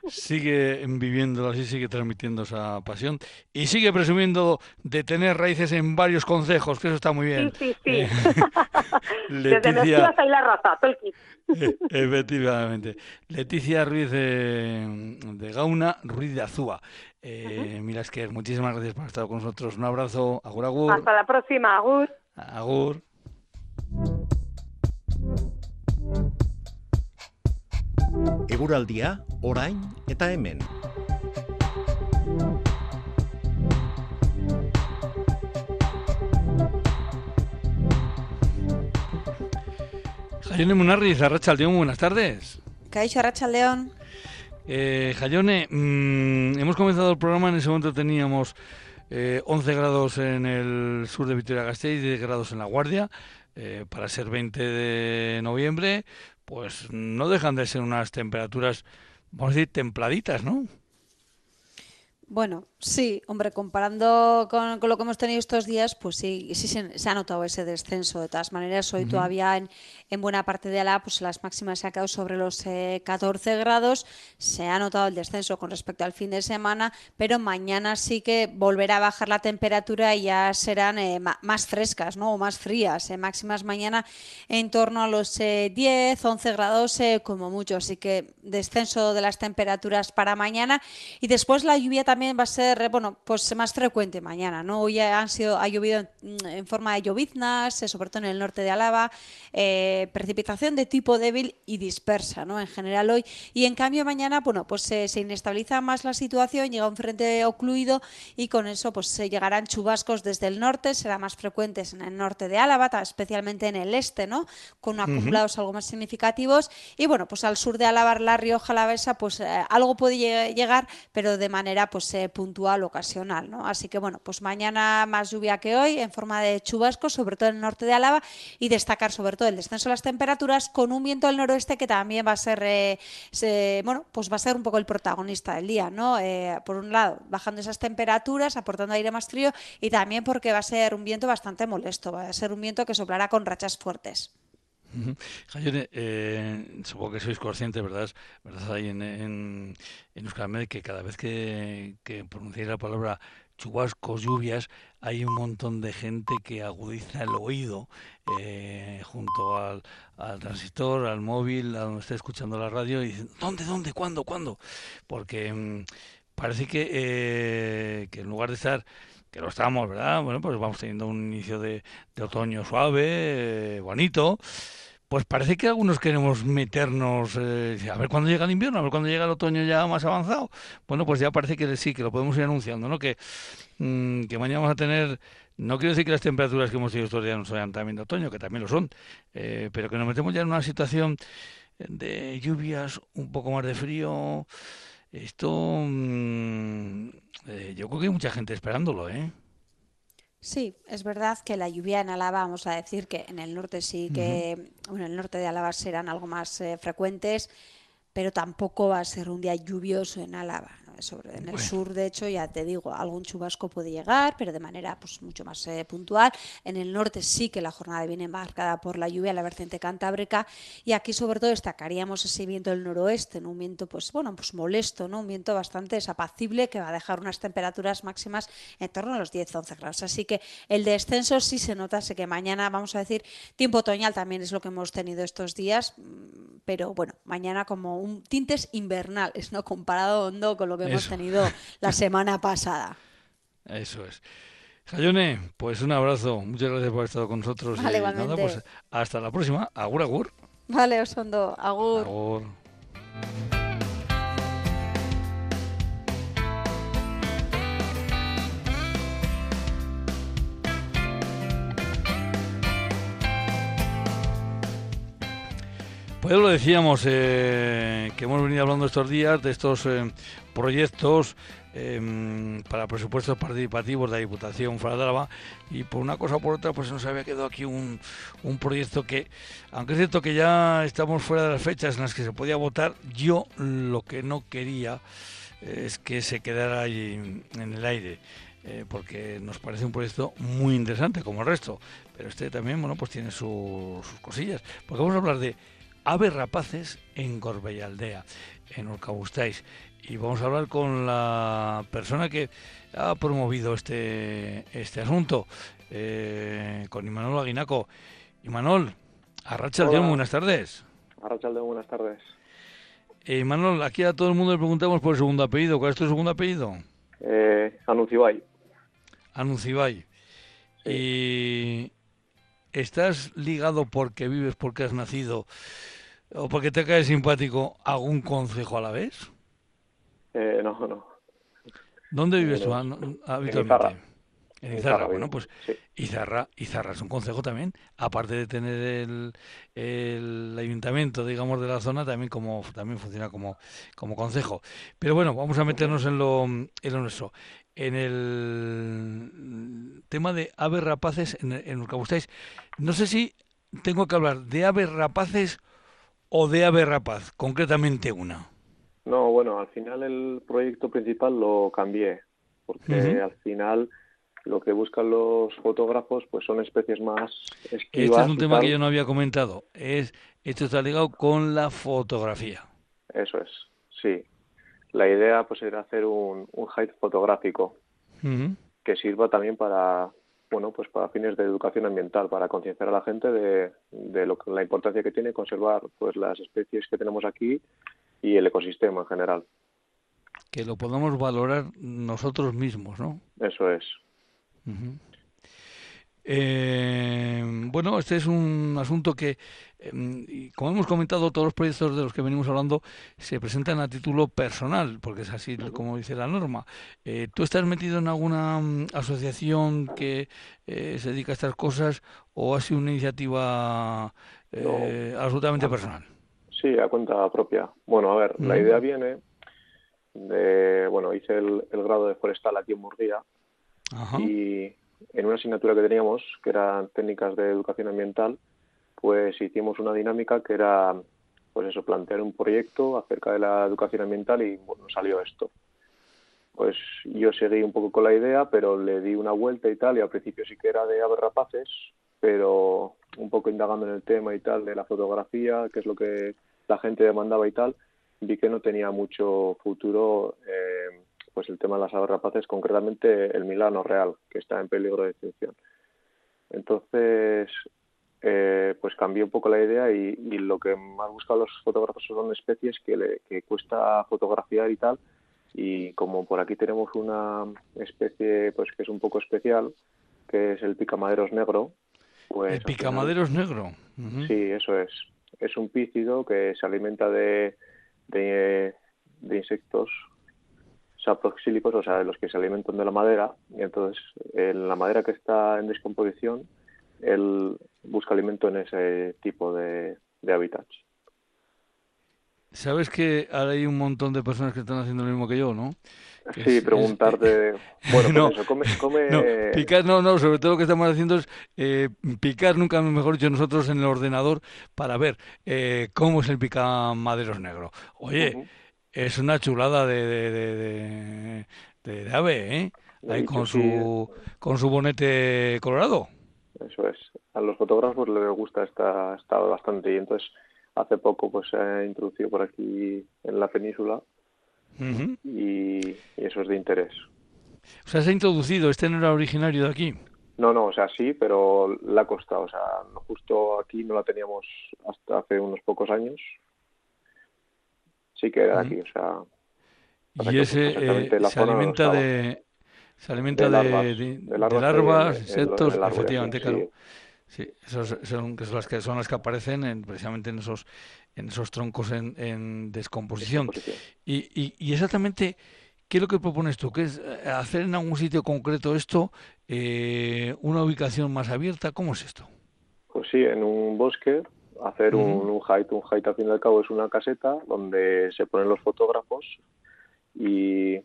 sigue viviendo así, sigue transmitiendo esa pasión y sigue presumiendo de tener raíces en varios consejos, que eso está muy bien. Sí, sí, sí. Eh, Leticia... Desde la raza, eh, Efectivamente. Leticia Ruiz de, Gauna, Ruiz de Azúa. Eh, Mira, que muchísimas gracias por estar con nosotros. Un abrazo. Agur, agur. Hasta la próxima. Agur. Agur. Eguraldia, orain eta hemen. Jayone Munarriz, Arrachaldeón, buenas tardes. Caixo Arrachaldeón. Eh, Jayone, mm, hemos comenzado el programa, en ese momento teníamos eh, 11 grados en el sur de Vitoria-Gasteiz y 10 grados en La Guardia. Eh, para ser 20 de noviembre, pues no dejan de ser unas temperaturas, vamos a decir, templaditas, ¿no? Bueno, sí, hombre, comparando con, lo que hemos tenido estos días, pues sí, sí se, ha notado ese descenso. De todas maneras, hoy todavía en, en, buena parte de Alá, pues las máximas se han quedado sobre los 14 eh, grados. Se ha notado el descenso con respecto al fin de semana, pero mañana sí que volverá a bajar la temperatura y ya serán eh, más frescas, ¿no? O más frías. Eh, máximas mañana en torno a los 10, 11 grados como mucho. Así que descenso de las temperaturas para mañana. Y después la lluvia también va a ser eh, bueno pues más frecuente mañana no hoy han sido ha llovido en, forma de lloviznas eh, sobre todo en el norte de Álava eh, precipitación de tipo débil y dispersa no en general hoy. Y en cambio mañana bueno pues se inestabiliza más la situación llega un frente ocluido y con eso pues se llegarán chubascos desde el norte será más frecuentes en el norte de Álava especialmente en el este no con acumulados algo más significativos. Y bueno pues al sur de Álava la Rioja la Besa pues algo puede llegar pero de manera pues puntual, ocasional. ¿no? Así que bueno, pues mañana más lluvia que hoy en forma de chubascos, sobre todo en el norte de Álava, y destacar sobre todo el descenso de las temperaturas con un viento del noroeste que también va a ser, eh, bueno, pues va a ser un poco el protagonista del día, ¿no? Eh, por un lado, bajando esas temperaturas, aportando aire más frío, y también porque va a ser un viento bastante molesto, va a ser un viento que soplará con rachas fuertes. Jayone, eh, supongo que sois conscientes, ¿verdad? ¿verdad? Ahí en, en, en que cada vez que, que pronunciáis la palabra chubascos, lluvias, hay un montón de gente que agudiza el oído eh, junto al, al, transistor, al móvil, a donde está escuchando la radio y dicen, ¿dónde, dónde, cuándo, cuándo? Porque mm, parece que, eh, que en lugar de estar que lo estamos, ¿verdad? Bueno, pues vamos teniendo un inicio de, de otoño suave, bonito, pues parece que algunos queremos meternos, eh, a ver cuándo llega el invierno, a ver cuándo llega el otoño ya más avanzado. Bueno, pues ya parece que sí, que lo podemos ir anunciando, ¿no? Que, mm, que mañana vamos a tener, no quiero decir que las temperaturas que hemos tenido estos días no sean también de otoño, que también lo son, eh, pero que nos metemos ya en una situación de lluvias, un poco más de frío. Esto, mm, eh, yo creo que hay mucha gente esperándolo, ¿eh? Sí, es verdad que la lluvia en Álava, vamos a decir que en el norte sí que, bueno, en el norte de Álava serán algo más eh, frecuentes, pero tampoco va a ser un día lluvioso en Álava sobre en el sur de hecho ya te digo algún chubasco puede llegar pero de manera pues mucho más eh, puntual. En el norte sí que la jornada viene marcada por la lluvia la vertiente cantábrica y aquí sobre todo destacaríamos ese viento del noroeste un viento pues bueno pues molesto no un viento bastante desapacible que va a dejar unas temperaturas máximas en torno a los 10-11 grados. Así que el descenso sí se nota sé que mañana vamos a decir tiempo otoñal también es lo que hemos tenido estos días mm, pero bueno mañana como un tintes invernales no comparado hondo con lo que hemos tenido la semana pasada. Eso es. Jayone, pues un abrazo. Muchas gracias por haber estado con nosotros. Vale, y nada, pues hasta la próxima. Agur, agur. Vale, Osondo. Agur. Agur. Lo decíamos, eh, que hemos venido hablando estos días de estos eh, proyectos em, para presupuestos participativos de la Diputación fuera de Álava y por una cosa o por otra pues nos había quedado aquí un, un proyecto que, aunque es cierto que ya estamos fuera de las fechas en las que se podía votar, yo lo que no quería es que se quedara ahí en el aire. Eh, porque nos parece un proyecto muy interesante como el resto, pero este también, bueno, pues tiene sus cosillas, porque vamos a hablar de aves rapaces en Gorbellaldea, en Urcabustáis. Y vamos a hablar con la persona que ha promovido este, este asunto, eh, con Imanol Aguinaco. Imanol, Arrachaldeón, buenas tardes. Arrachaldeón, buenas tardes. Eh, Imanol, aquí a todo el mundo le preguntamos por el segundo apellido. ¿Cuál es tu segundo apellido? Eh, Anuncibay. Anuncibay. Y ¿estás ligado porque vives, porque has nacido o porque te cae simpático algún consejo a la vez? Eh, no, no. ¿Dónde vives tú habitualmente? En Izarra, bueno, pues Izarra, Izarra es un consejo también, aparte de tener el, el, ayuntamiento, digamos, de la zona, también como también funciona como, como consejo. Pero bueno, vamos a meternos en lo, en lo nuestro en el tema de aves rapaces en, en Urcabustáis. No sé si tengo que hablar de aves rapaces o de ave rapaz, concretamente una. No, bueno, al final el proyecto principal lo cambié, porque al final lo que buscan los fotógrafos pues son especies más esquivas. Este es un tema que yo no había comentado. Es, esto está ligado con la fotografía. Eso es, sí la idea pues era hacer un, un height fotográfico que sirva también para bueno pues para fines de educación ambiental para concienciar a la gente de, de lo, la importancia que tiene conservar pues las especies que tenemos aquí y el ecosistema en general. Que lo podamos valorar nosotros mismos no eso es eh, bueno, este es un asunto que, em, como hemos comentado, todos los proyectos de los que venimos hablando se presentan a título personal, porque es así como dice la norma. Eh, ¿Tú estás metido en alguna mm, asociación que eh, se dedica a estas cosas o ha sido una iniciativa eh, absolutamente personal? Sí, a cuenta propia. Bueno, a ver, la idea viene de, bueno, hice el, grado de forestal aquí en Murguía y en una asignatura que teníamos, que eran técnicas de educación ambiental, pues hicimos una dinámica que era, pues eso, plantear un proyecto acerca de la educación ambiental y bueno, salió esto. Pues yo seguí un poco con la idea, pero le di una vuelta y tal, y al principio sí que era de aves rapaces, pero un poco indagando en el tema y tal, de la fotografía, que es lo que la gente demandaba y tal, vi que no tenía mucho futuro eh, pues el tema de las aves rapaces, concretamente el milano real, que está en peligro de extinción. Entonces, eh, pues cambié un poco la idea y, lo que más buscan los fotógrafos son especies que, le, que cuesta fotografiar y tal. Y como por aquí tenemos una especie pues que es un poco especial, que es el picamaderos negro, Pues, el picamadero es negro. Sí, eso es. Es un pícido que se alimenta de, de, insectos saproxílicos, o sea, de los que se alimentan de la madera, y entonces en la madera que está en descomposición, él busca alimento en ese tipo de, de hábitats. Sabes que ahora hay un montón de personas que están haciendo lo mismo que yo, ¿no? sí, preguntarte. Bueno, pues no, eso, come. come... No, picar, no, no, sobre todo lo que estamos haciendo es eh, picar, nunca mejor dicho, nosotros en el ordenador para ver eh, cómo es el picamaderos negro. Oye, es una chulada de, de, de, de ave, ¿eh? Ahí con su, con su bonete colorado. Eso es. A los fotógrafos les gusta esta, esta bastante y entonces hace poco pues se ha introducido por aquí en la península y, eso es de interés. O sea, se ha introducido, este no era originario de aquí. No, no, o sea, sí, pero la ha costado. O sea, justo aquí no la teníamos hasta hace unos pocos años. Sí que era de aquí, o sea. Y ese eh, se alimenta de se alimenta de, larvas, insectos, efectivamente, claro. Sí, esos son, son, las que son las que aparecen en, precisamente en esos en esos troncos en, en descomposición. Y, y, y, exactamente, ¿qué es lo que propones tú? ¿Qué es eh, hacer en algún sitio concreto esto, eh, una ubicación más abierta? ¿Cómo es esto? Pues sí, en un bosque, hacer un, un height. Un height, al fin y al cabo, es una caseta donde se ponen los fotógrafos y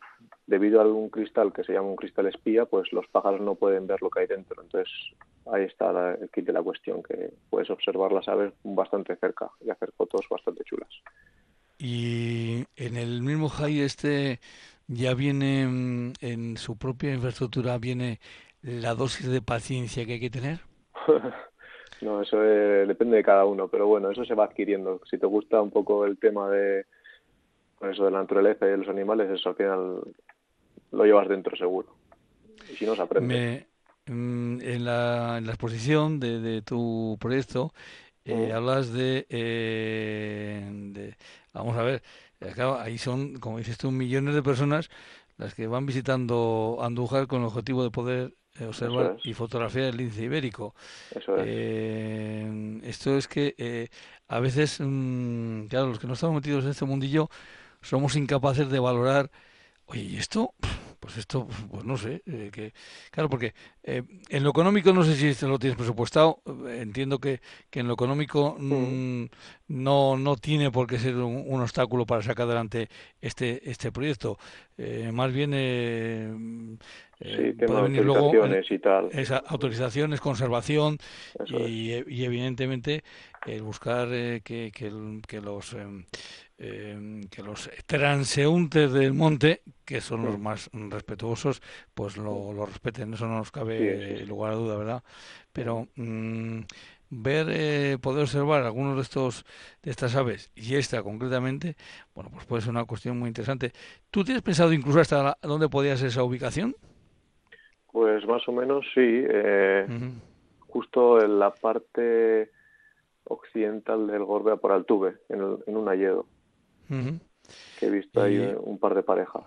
debido a algún cristal que se llama un cristal espía, pues los pájaros no pueden ver lo que hay dentro. Entonces ahí está el kit de la cuestión, que puedes observar las aves bastante cerca y hacer fotos bastante chulas. Y en el mismo high este ya viene mm, en su propia infraestructura viene la dosis de paciencia que hay que tener. no, eso depende de cada uno, pero bueno, eso se va adquiriendo. Si te gusta un poco el tema de pues eso de la naturaleza y de los animales, eso al final lo llevas dentro seguro. Y si no, se aprende. Mm, en, la, en la exposición de, de tu proyecto eh, hablas de, eh, de, Vamos a ver, eh, ahí son, como dices tú, millones de personas las que van visitando Andújar con el objetivo de poder observar y fotografiar el lince ibérico. Eso es. esto es que a veces, mm, claro, los que no estamos metidos en este mundillo somos incapaces de valorar, oye, ¿y esto? Pues esto, pues no sé, eh, que claro, porque eh, en lo económico no sé si esto lo tienes presupuestado, eh, entiendo que, que en lo económico mm, no, no tiene por qué ser un, obstáculo para sacar adelante este, este proyecto, más bien... Sí, autorizaciones y tal. Esa, autorizaciones, conservación y, y, evidentemente el buscar que, que, que, los Em, que los transeúntes del monte, que son los más respetuosos, pues lo, respeten. Eso no nos cabe lugar a duda, ¿verdad? Pero mm, ver, eh, poder observar algunos de estos de estas aves y esta concretamente, bueno, pues puede ser una cuestión muy interesante. ¿Tú tienes pensado incluso hasta dónde podía ser esa ubicación? Pues más o menos sí. Eh, justo en la parte occidental del Gorbea por Altuve, en, en un que he visto ahí un par de parejas.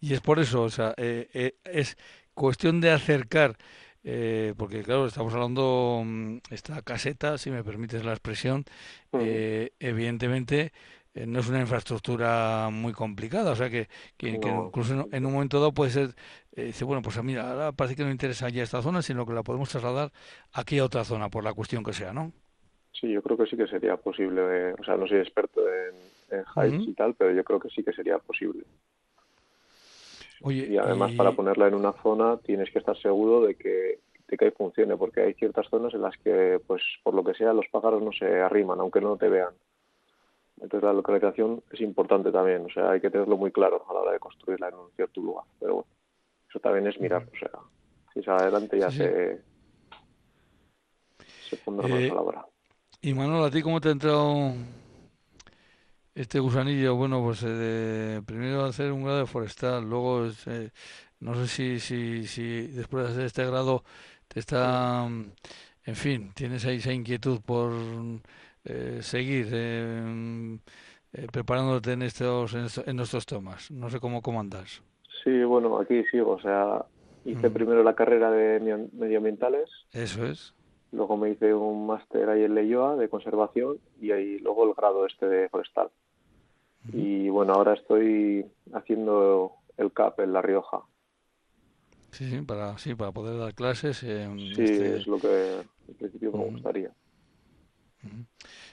Y es por eso, o sea, eh, eh, es cuestión de acercar, eh, porque claro, estamos hablando, mm, esta caseta, si me permites la expresión, evidentemente no es una infraestructura muy complicada, o sea que, que, incluso en, un momento dado puede ser, dice, bueno, pues mira, ahora parece que no interesa ya esta zona, sino que la podemos trasladar aquí a otra zona, por la cuestión que sea, ¿no? Sí, yo creo que sí que sería posible. o sea, no soy experto en, en y tal, pero yo creo que sí que sería posible. y además para ponerla en una zona tienes que estar seguro de que, de que funcione, porque hay ciertas zonas en las que, pues por lo que sea, los pájaros no se arriman, aunque no te vean. Entonces la localización es importante también, o sea, hay que tenerlo muy claro a la hora de construirla en un cierto lugar. Pero bueno, eso también es mirar, o sea, si sale adelante ya se, se pondrá más eh, a la hora. Y Manuel, ¿a ti cómo te ha entrado este gusanillo? Bueno, pues eh, primero hacer un grado de forestal, luego eh, no sé si, si, si después de hacer este grado te está, en fin, tienes ahí esa inquietud por eh, seguir preparándote en estos en, nuestros temas. No sé cómo, cómo andas. Sí, bueno, aquí sigo, o sea, hice primero la carrera de medioambientales. Eso es luego me hice un máster ahí en Leyoa de conservación y ahí luego el grado este de forestal. Y bueno, ahora estoy haciendo el CAP en La Rioja. Sí, sí, para, sí, para poder dar clases. sí, este es lo que en principio me gustaría.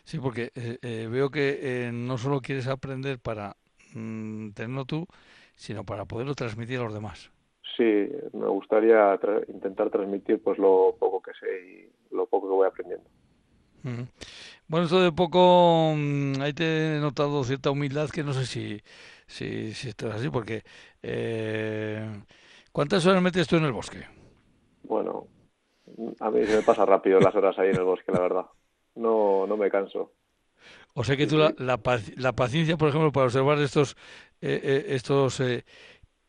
Sí, porque eh, eh, veo que eh, no solo quieres aprender para mm, tenerlo tú, sino para poderlo transmitir a los demás. Sí, me gustaría intentar transmitir pues lo poco que sé y lo poco que voy aprendiendo. Bueno, esto de poco, mm, ahí te he notado cierta humildad que no sé si, si, si esto es así, porque ¿cuántas horas metes tú en el bosque? Bueno, a mí se me pasa rápido las horas ahí en el bosque, la verdad no, no me canso. O sea que tú la, la, paciencia, por ejemplo, para observar estos eh, eh, estos eh,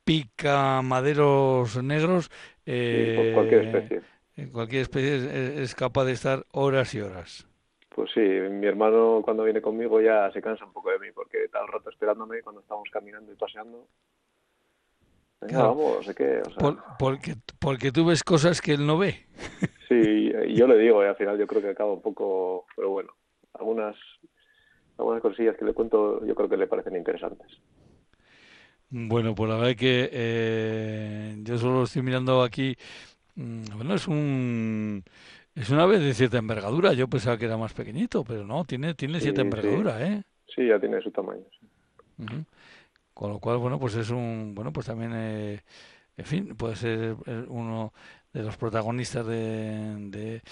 picamaderos negros, eh, cualquier especie. En cualquier especie es, capaz de estar horas y horas. Pues sí, mi hermano cuando viene conmigo ya se cansa un poco de mí porque está el rato esperándome cuando estamos caminando y paseando. Venga, vamos, sé qué. porque, porque tú ves cosas que él no ve. Sí, yo le digo, y al final yo creo que acaba un poco, pero bueno, algunas, algunas cosillas que le cuento yo creo que le parecen interesantes. Bueno, pues la verdad es que eh, yo solo estoy mirando aquí, mm, bueno, es un... Es una vez de cierta envergadura, yo pensaba que era más pequeñito, pero no, tiene, tiene cierta envergadura, ¿eh? Sí, ya tiene su tamaño. Con lo cual, bueno, pues es un, bueno, pues también, eh, en fin, puede ser uno de los protagonistas de, de,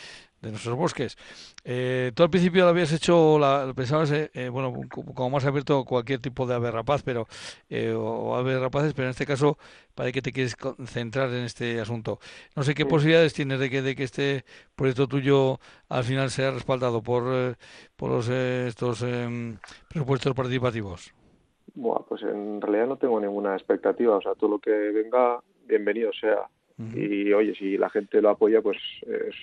nuestros bosques. Eh, tú al principio lo habías hecho, la, pensabas, eh, eh, bueno, como más abierto cualquier tipo de ave rapaz, pero, eh, o, aves rapaces, pero en este caso parece que te quieres concentrar en este asunto. No sé qué posibilidades tienes de que, de que este proyecto tuyo al final sea respaldado por, por los, estos em, presupuestos participativos. Bueno, pues en realidad no tengo ninguna expectativa, o sea, todo lo que venga, bienvenido sea. Y oye, si la gente lo apoya, pues es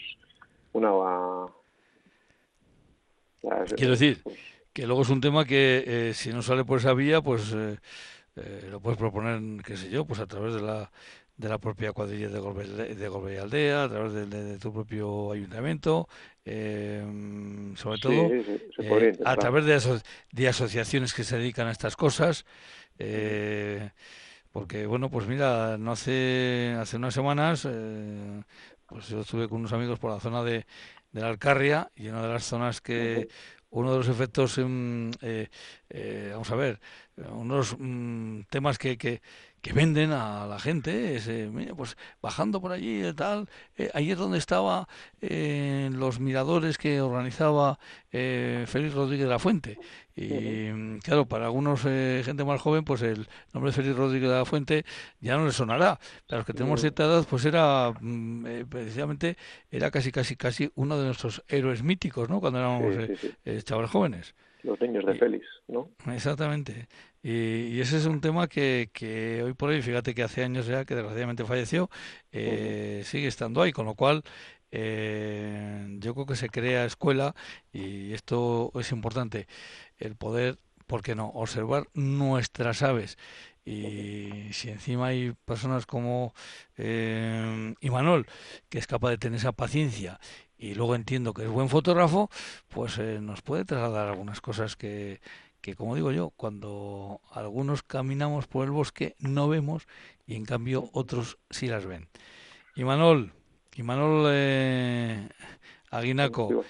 una... Quiero decir, que luego es un tema que eh, si no sale por esa vía, pues eh, eh, lo puedes proponer, qué sé yo, pues a través de la de la propia cuadrilla de Golbe, de Aldea, a través de, tu propio ayuntamiento, sobre todo a través de, de asociaciones que se dedican a estas cosas. Eh, porque, bueno, pues mira, no hace, hace unas semanas, pues yo estuve con unos amigos por la zona de, de la Alcarria y una de las zonas que uno de los efectos, mm, eh, eh, vamos a ver, unos mm, temas que, que, que venden a la gente, eh, pues bajando por allí y tal, eh, ahí es donde estaba eh, los miradores que organizaba eh, Félix Rodríguez de la Fuente. Y claro, para algunos gente más joven, pues el nombre de Félix Rodríguez de la Fuente ya no le sonará. Para los que tenemos cierta edad, pues era mm, precisamente era casi casi casi uno de nuestros héroes míticos, ¿no? Cuando éramos chavales jóvenes. Los niños de Félix, ¿no? Exactamente. Y, ese es un tema que, que, hoy por hoy, fíjate que hace años ya que desgraciadamente falleció, eh, sigue estando ahí, con lo cual eh, yo creo que se crea escuela y esto es importante, el poder, ¿por qué no?, observar nuestras aves. Y si encima hay personas como eh, Imanol, que es capaz de tener esa paciencia y luego entiendo que es buen fotógrafo, pues eh, nos puede trasladar algunas cosas que, que como digo yo, cuando algunos caminamos por el bosque no vemos y en cambio otros sí las ven. Y Manol, y Manol eh, Aguinaco,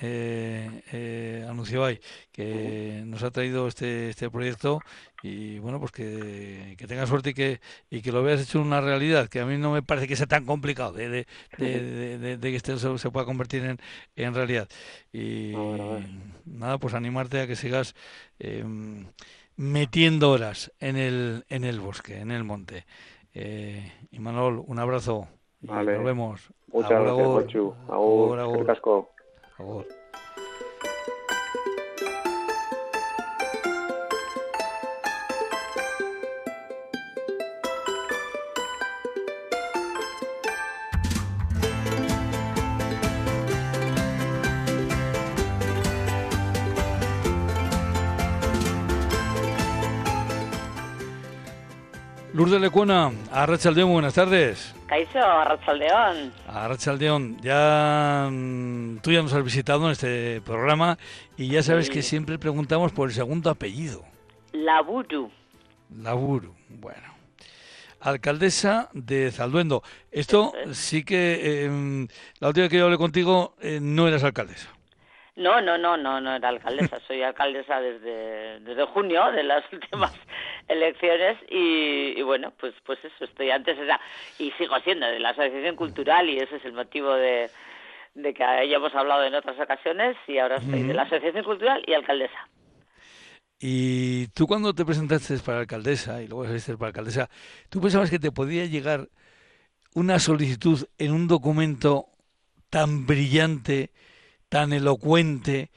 eh, eh, anunció ahí que nos ha traído este, este proyecto y bueno, pues que, que tenga suerte y que, y que lo veas hecho una realidad, que a mí no me parece que sea tan complicado de, de, de, de que esto se, pueda convertir en, en realidad. Y nada, pues animarte a que sigas eh, metiendo horas en el, en el bosque, en el monte. Eh, y Manol, un abrazo. Vale. Nos vemos. Muchas gracias, Agur, casco. Lourdes Lecuona, Arrachaldeón, buenas tardes. Caixo, Arrachaldeón. Arrachaldeón, ya mm, tú ya nos has visitado en este programa y ya sabes que siempre preguntamos por el segundo apellido. Laburu. Laburu, bueno. Alcaldesa de Zalduendo. Esto sí que eh, la última vez que yo hablé contigo eh, no eras alcaldesa. No, no, no, no, no era alcaldesa. Soy alcaldesa desde, desde junio de las últimas elecciones y, bueno, pues pues eso, estoy antes era, y sigo siendo de la Asociación Cultural y ese es el motivo de, de que hayamos hablado en otras ocasiones y ahora estoy de la Asociación Cultural y alcaldesa. Y tú cuando te presentaste para alcaldesa y luego saliste para alcaldesa, ¿tú pensabas que te podía llegar una solicitud en un documento tan brillante, tan elocuente,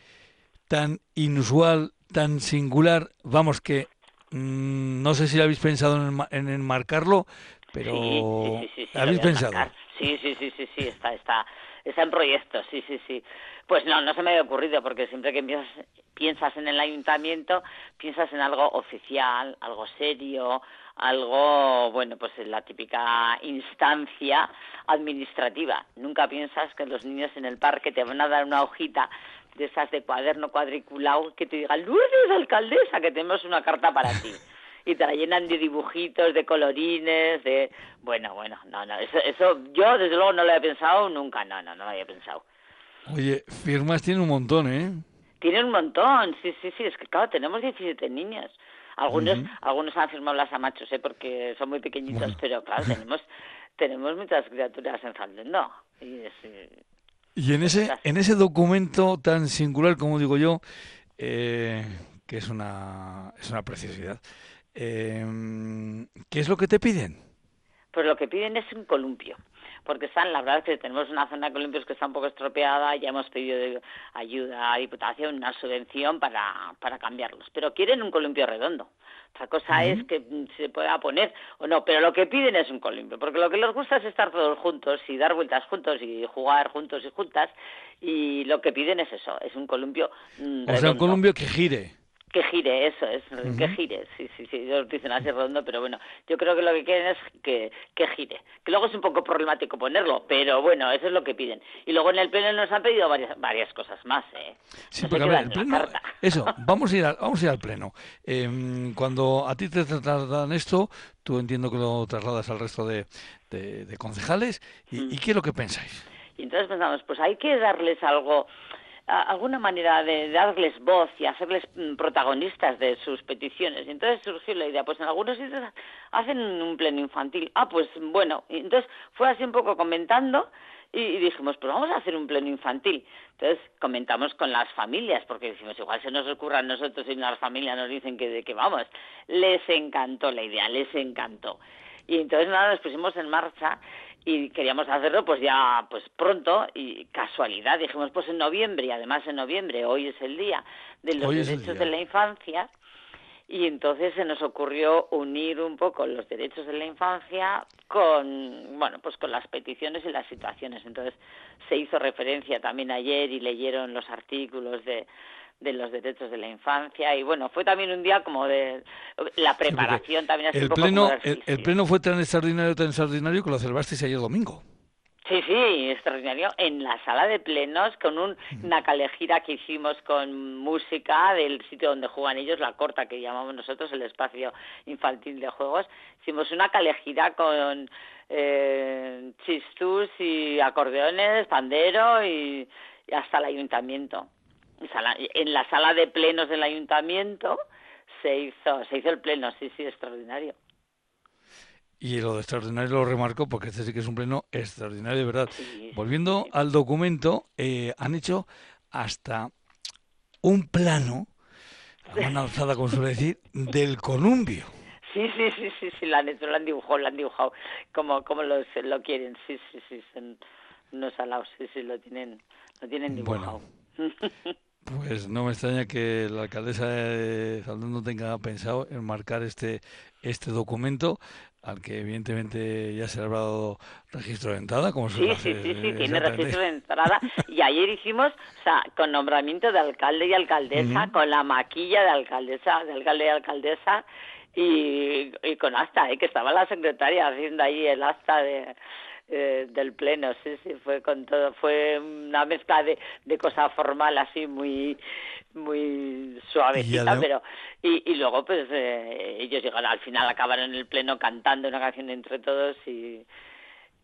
tan inusual, tan singular? Vamos, que mm, no sé si habéis pensado en, enmarcarlo, pero sí, sí, sí, ¿habéis pensado? Sí, sí, sí, sí, sí, está, está, está en proyecto, sí, sí, sí. Pues no, no se me había ocurrido, porque siempre que piensas, piensas en el ayuntamiento, piensas en algo oficial, algo serio, algo, bueno, pues en la típica instancia administrativa. Nunca piensas que los niños en el parque te van a dar una hojita de esas de cuaderno cuadriculado que te diga, Lourdes, alcaldesa, que tenemos una carta para ti. y te la llenan de dibujitos, de colorines, de... Bueno, bueno, no, no, eso, eso yo desde luego no lo había pensado nunca, no, no, no lo había pensado. Oye, firmas tiene un montón, ¿eh? Tiene un montón, sí, sí, sí, es que claro, tenemos 17 niños. Algunos, algunos han firmado las amachos, ¿eh? Porque son muy pequeñitos, pero claro, tenemos, tenemos muchas criaturas en ¿no? Y, eh, y en ese, en ese documento tan singular, como digo yo, eh, que es una, es una preciosidad, eh, ¿qué es lo que te piden? Pues lo que piden es un columpio porque están, la verdad es que tenemos una zona de columpios que está un poco estropeada, ya hemos pedido ayuda a Diputación, una subvención para, para cambiarlos, pero quieren un columpio redondo. Otra cosa es que se pueda poner o no, pero lo que piden es un columpio, porque lo que les gusta es estar todos juntos y dar vueltas juntos y jugar juntos y juntas, y lo que piden es eso, es un columpio redondo. O sea, un columpio que gire que gire, eso es, que gire, sí, sí, sí, ellos dicen así redondo, pero bueno, yo creo que lo que quieren es que, que gire, que luego es un poco problemático ponerlo, pero bueno, eso es lo que piden. Y luego en el pleno nos han pedido varias, varias cosas más, ¿eh? Sí, pero a ver, el pleno, eso, vamos a ir, vamos a ir al pleno. Em, cuando a ti te trasladan esto, tú entiendo que lo trasladas al resto de, de, concejales, y, mm. ¿y qué es lo que pensáis? Y entonces pensamos, pues hay que darles algo alguna manera de darles voz y hacerles mm, protagonistas de sus peticiones. Y entonces surgió la idea, pues en algunos sitios hacen un pleno infantil. Ah, pues bueno, y entonces fue así un poco comentando y, dijimos, pues vamos a hacer un pleno infantil. Entonces comentamos con las familias, porque decimos, igual se nos ocurra a nosotros y las familias nos dicen que de qué vamos. Les encantó la idea, les encantó. Y entonces nada, nos pusimos en marcha y queríamos hacerlo pues ya pues pronto y casualidad. Dijimos pues en noviembre y además en noviembre hoy es el día de los derechos de la infancia y entonces se nos ocurrió unir un poco los derechos de la infancia con bueno pues con las peticiones y las situaciones. Entonces se hizo referencia también ayer y leyeron los artículos de de los derechos de la infancia. Y bueno fue también un día como de la preparación también el pleno el, pleno fue tan extraordinario tan extraordinario que lo celebrasteis ayer domingo. Sí, sí, extraordinario. En la sala de plenos, con un, una calejira que hicimos con música del sitio donde juegan ellos, la corta que llamamos nosotros, el espacio infantil de juegos. Hicimos una calejira con eh, chistus y acordeones, pandero y hasta el ayuntamiento en la sala de plenos del ayuntamiento se hizo, se hizo el pleno, sí, sí, extraordinario. Y lo de extraordinario lo remarco porque este sí que es un pleno extraordinario, de verdad. Volviendo al documento, eh, han hecho hasta un plano, a mano alzada, como suele decir, del columbio. Sí, sí, sí, sí, sí, lo han hecho, lo han dibujado, lo han dibujado como, como lo, lo quieren, sí, sí, sí, son unos alados, sí, sí, lo tienen, lo tienen dibujado. Pues no me extraña que la alcaldesa de no tenga pensado en marcar este, este documento al que evidentemente ya se ha dado registro de entrada, como Sí, sí, sí, sí, tiene registro de entrada. Y ayer hicimos, o sea, con nombramiento de alcalde y alcaldesa, con la maquilla de alcaldesa, de alcalde y alcaldesa, y, y con acta, ¿eh? que estaba la secretaria haciendo ahí el acta de, eh, del pleno, sí, sí, fue con todo, fue una mezcla de, de cosa formal así muy muy suavecita, pero y, y luego pues eh, ellos llegaron al final acabaron en el pleno cantando una canción entre todos y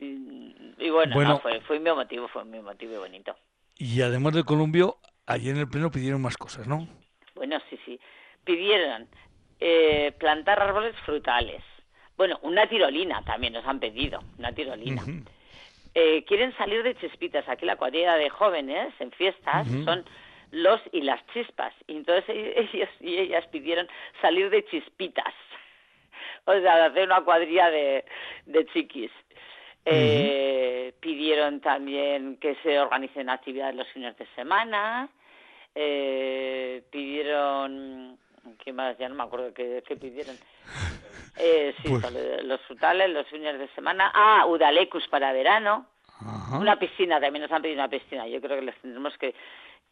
y, bueno, fue, fue mi motivo, fue mi motivo bonito. Y además del columbio, allí en el pleno pidieron más cosas, ¿no? Bueno, sí, sí. Pidieron eh, plantar árboles frutales. Bueno, una tirolina también nos han pedido, una tirolina. eh, quieren salir de chispitas. Aquí la cuadrilla de jóvenes en fiestas son los y las chispas. Y entonces ellos y ellas pidieron salir de chispitas. O sea, hacer una cuadrilla de, de chiquis. Eh, pidieron también que se organicen actividades los fines de semana. Eh, pidieron. ¿Qué más? Ya no me acuerdo qué, pidieron. Eh, sí, pues los frutales, los fines de semana. Ah, Udalecus para verano. Una piscina, también nos han pedido una piscina. Yo creo que les tendremos que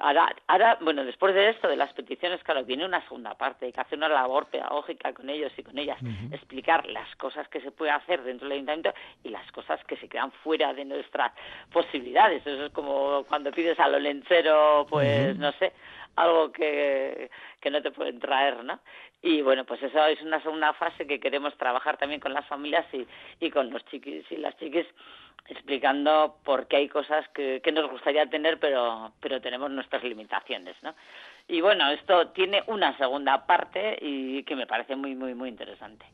Ahora, ahora, bueno, después de esto, de las peticiones, claro, viene una segunda parte, hay que hacer una labor pedagógica con ellos y con ellas, explicar las cosas que se puede hacer dentro del ayuntamiento y las cosas que se quedan fuera de nuestras posibilidades. Eso es como cuando pides a lo lencero, pues, no sé, algo que, que no te pueden traer, ¿no? Y bueno, pues eso es una segunda fase que queremos trabajar también con las familias y, y con los chiquis y las chiquis explicando por qué hay cosas que, que nos gustaría tener, pero, pero tenemos nuestras limitaciones, ¿no? Y bueno, esto tiene una segunda parte y que me parece muy, muy, muy interesante.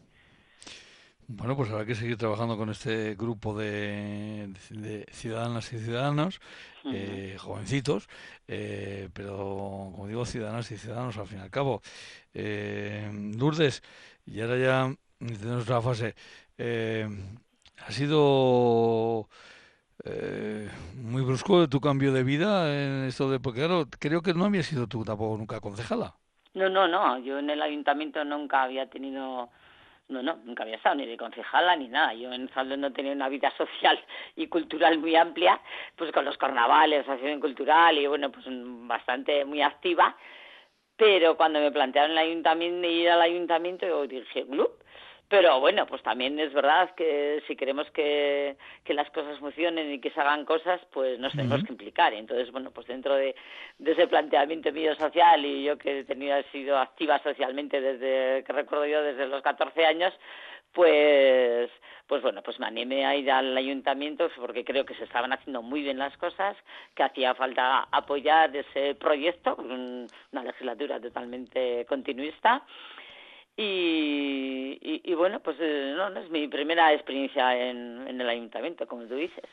Bueno, pues habrá que seguir trabajando con este grupo de, ciudadanas y ciudadanos, eh, jovencitos, eh, pero como digo, ciudadanas y ciudadanos al fin y al cabo. Eh, Lourdes, y ahora ya tenemos otra fase. Eh, ha sido eh, muy brusco tu cambio de vida en esto de porque claro creo que no había sido tú tampoco nunca concejala no no no yo en el ayuntamiento nunca había tenido no, no, nunca había estado ni de concejala ni nada. Yo en Saldo no tenía una vida social y cultural muy amplia, pues con los carnavales, asociación cultural y bueno, pues bastante muy activa. Pero cuando me plantearon el ayuntamiento, ir al ayuntamiento, yo dije, club, pero bueno, pues también es verdad que si queremos que, que las cosas funcionen y que se hagan cosas, pues nos tenemos que implicar. Entonces, bueno, pues dentro de, de ese planteamiento mío social y yo que he tenido, he sido activa socialmente desde, que recuerdo yo, desde los 14 años, pues pues bueno, pues me animé a ir al ayuntamiento porque creo que se estaban haciendo muy bien las cosas, que hacía falta apoyar ese proyecto, una legislatura totalmente continuista y, y, bueno, pues eh, no, no, es mi primera experiencia en, en el ayuntamiento, como tú dices.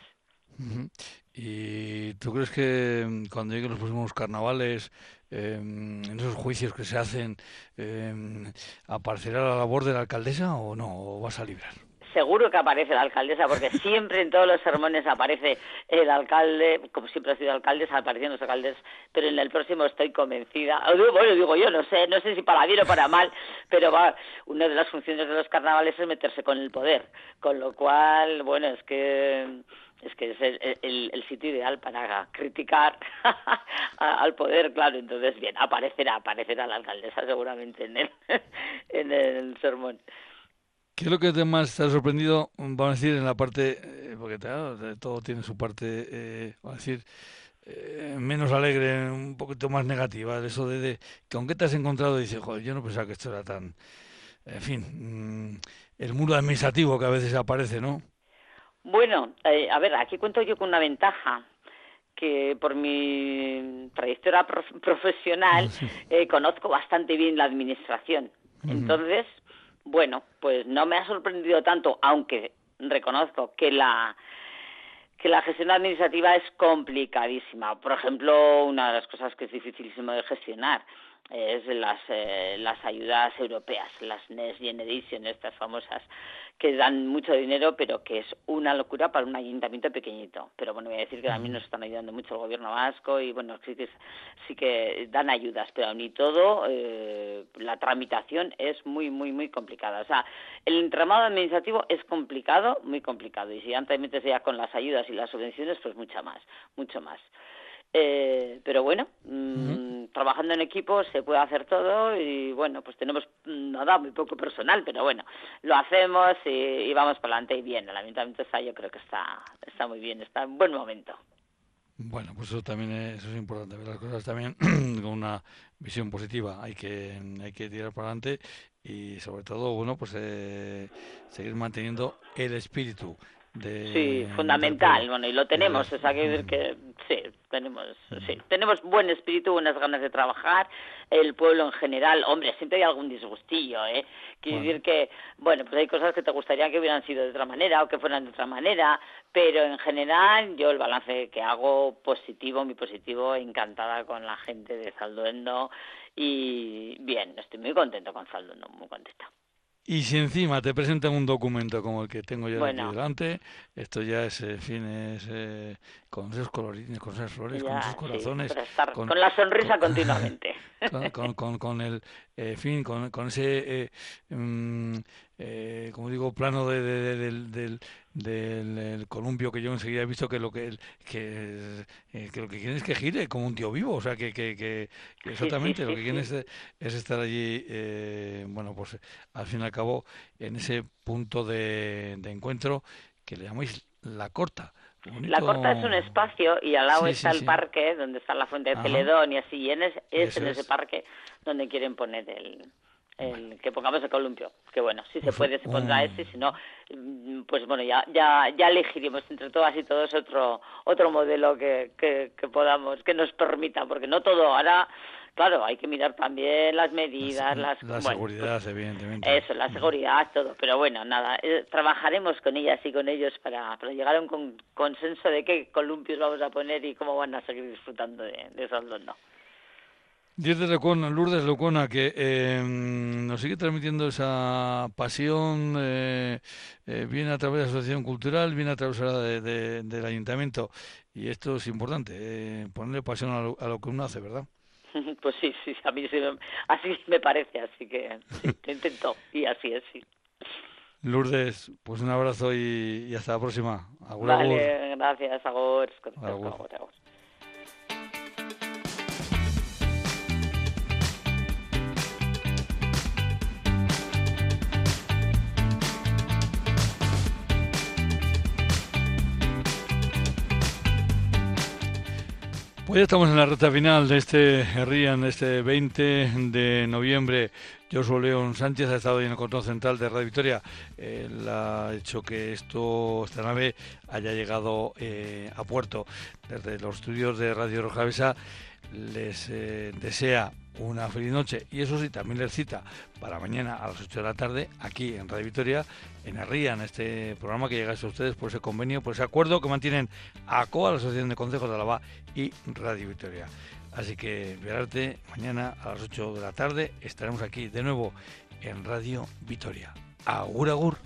¿Y tú crees que mm, cuando lleguen los próximos carnavales, em, en esos juicios que se hacen, eh, aparecerá la labor de la alcaldesa o no? ¿O vas a librar? Seguro que aparece la alcaldesa, porque siempre en todos los sermones aparece el alcalde, como siempre ha sido alcalde, aparecen los alcaldes, pero en el próximo estoy convencida. Bueno, digo yo, no sé, no sé si para bien o para mal, pero va, una de las funciones de los carnavales es meterse con el poder, con lo cual, bueno, es que es que es el, el, sitio ideal para criticar al poder, claro. Entonces, bien, aparecerá, aparecerá la alcaldesa seguramente en el, en el sermón. ¿Qué es lo que más te ha sorprendido, vamos a decir, en la parte, eh, porque todo tiene su parte, eh, vamos a decir, eh, menos alegre, un poquito más negativa, de eso de, que aunque te has encontrado, dices, joder, yo no pensaba que esto era tan, en fin, mm, el muro administrativo que a veces aparece, ¿no? Bueno, a ver, aquí cuento yo con una ventaja, que por mi trayectoria profesional conozco bastante bien la administración. Entonces, bueno, pues no me ha sorprendido tanto, aunque reconozco que la que la gestión administrativa es complicadísima. Por ejemplo, una de las cosas que es dificilísimo de gestionar es las, eh, las ayudas europeas, las Next Generation, estas famosas, que dan mucho dinero, pero que es una locura para un ayuntamiento pequeñito. Pero bueno, voy a decir que también nos están ayudando mucho el gobierno vasco y bueno, sí que, sí que dan ayudas, pero ni todo, eh, la tramitación es muy, muy, muy complicada. O sea, el entramado administrativo es complicado, muy complicado. Y si antes metes ya con las ayudas y las subvenciones, pues mucho más, mucho más. Eh, pero bueno, mm, trabajando en equipo se puede hacer todo y bueno, pues tenemos nada, muy poco personal, pero bueno, lo hacemos y, vamos para adelante y bien. El ayuntamiento está, yo creo que está, está muy bien, está en buen momento. Bueno, pues eso también es, eso es importante, ver las cosas también con una visión positiva. Hay que, hay que tirar para adelante y sobre todo, bueno, pues eh, seguir manteniendo el espíritu sí, fundamental, bueno, y lo tenemos, o sea, que, que sí, tenemos, sí, tenemos buen espíritu, buenas ganas de trabajar, el pueblo en general, hombre, siempre hay algún disgustillo, ¿eh? Quiere decir que, bueno, pues hay cosas que te gustaría que hubieran sido de otra manera o que fueran de otra manera, pero en general yo el balance que hago positivo, muy positivo, encantada con la gente de Salduendo y bien, estoy muy contento con Salduendo, muy contenta. Y si encima te presentan un documento como el que tengo yo aquí delante, esto ya es, en fin, es eh, con esos colorines, con esas flores, con esos corazones. con, la sonrisa continuamente. Con, con, con, el, eh, fin, con, con ese, eh, mm, eh, como digo, plano de, del, del, del, columpio que yo enseguida he visto que lo que, que, eh, que, lo que quieren es que gire como un tío vivo, o sea, que, que, que exactamente lo que quieren es, es, estar allí, eh, bueno, pues al fin y al cabo, en ese punto de, de encuentro que le llamáis la corta. La Corta es un espacio y al lado está el parque donde está la fuente de Celedón y así, y en es, en ese parque donde quieren poner el, el que pongamos el columpio. Que bueno, si se puede se pondrá ese, si no, mm, pues bueno, ya, ya, ya elegiremos entre todas y todos otro, otro modelo que, que, que podamos, que nos permita, porque no todo ahora claro, hay que mirar también las medidas, las... La seguridad, pues, evidentemente. Eso, la seguridad, todo. Pero bueno, nada, eh, trabajaremos con ellas y con ellos para, para llegar a un consenso de qué columpios vamos a poner y cómo van a seguir disfrutando de, de esos ¿no? Diez de Lecona, Lourdes Lecona, que eh, nos sigue transmitiendo esa pasión, eh, eh, viene a través de la Asociación Cultural, viene a través de, del Ayuntamiento, y esto es importante, eh, ponerle pasión a lo, a lo que uno hace, ¿verdad? Pues sí, sí, a mí sí, así me parece, así que sí, intento y así es, sí. Lourdes, pues un abrazo y, hasta la próxima. vale, gracias, Agor. Hoy estamos en la recta final de este RIAN, este 20 de noviembre. Josué León Sánchez ha estado en el control central de Radio Victoria. Él ha hecho que esto, esta nave haya llegado eh, a puerto. Desde los estudios de Radio Rojavesa les eh, desea una feliz noche y eso sí, también les cita para mañana a las 8 de la tarde aquí en Radio Victoria, en Arría, en este programa que llega a ustedes por ese convenio, por ese acuerdo que mantienen ACOA, la Asociación de Consejos de Alaba y Radio Victoria. Así que, verarte mañana a las 8 de la tarde estaremos aquí de nuevo en Radio Victoria. Agur, agur.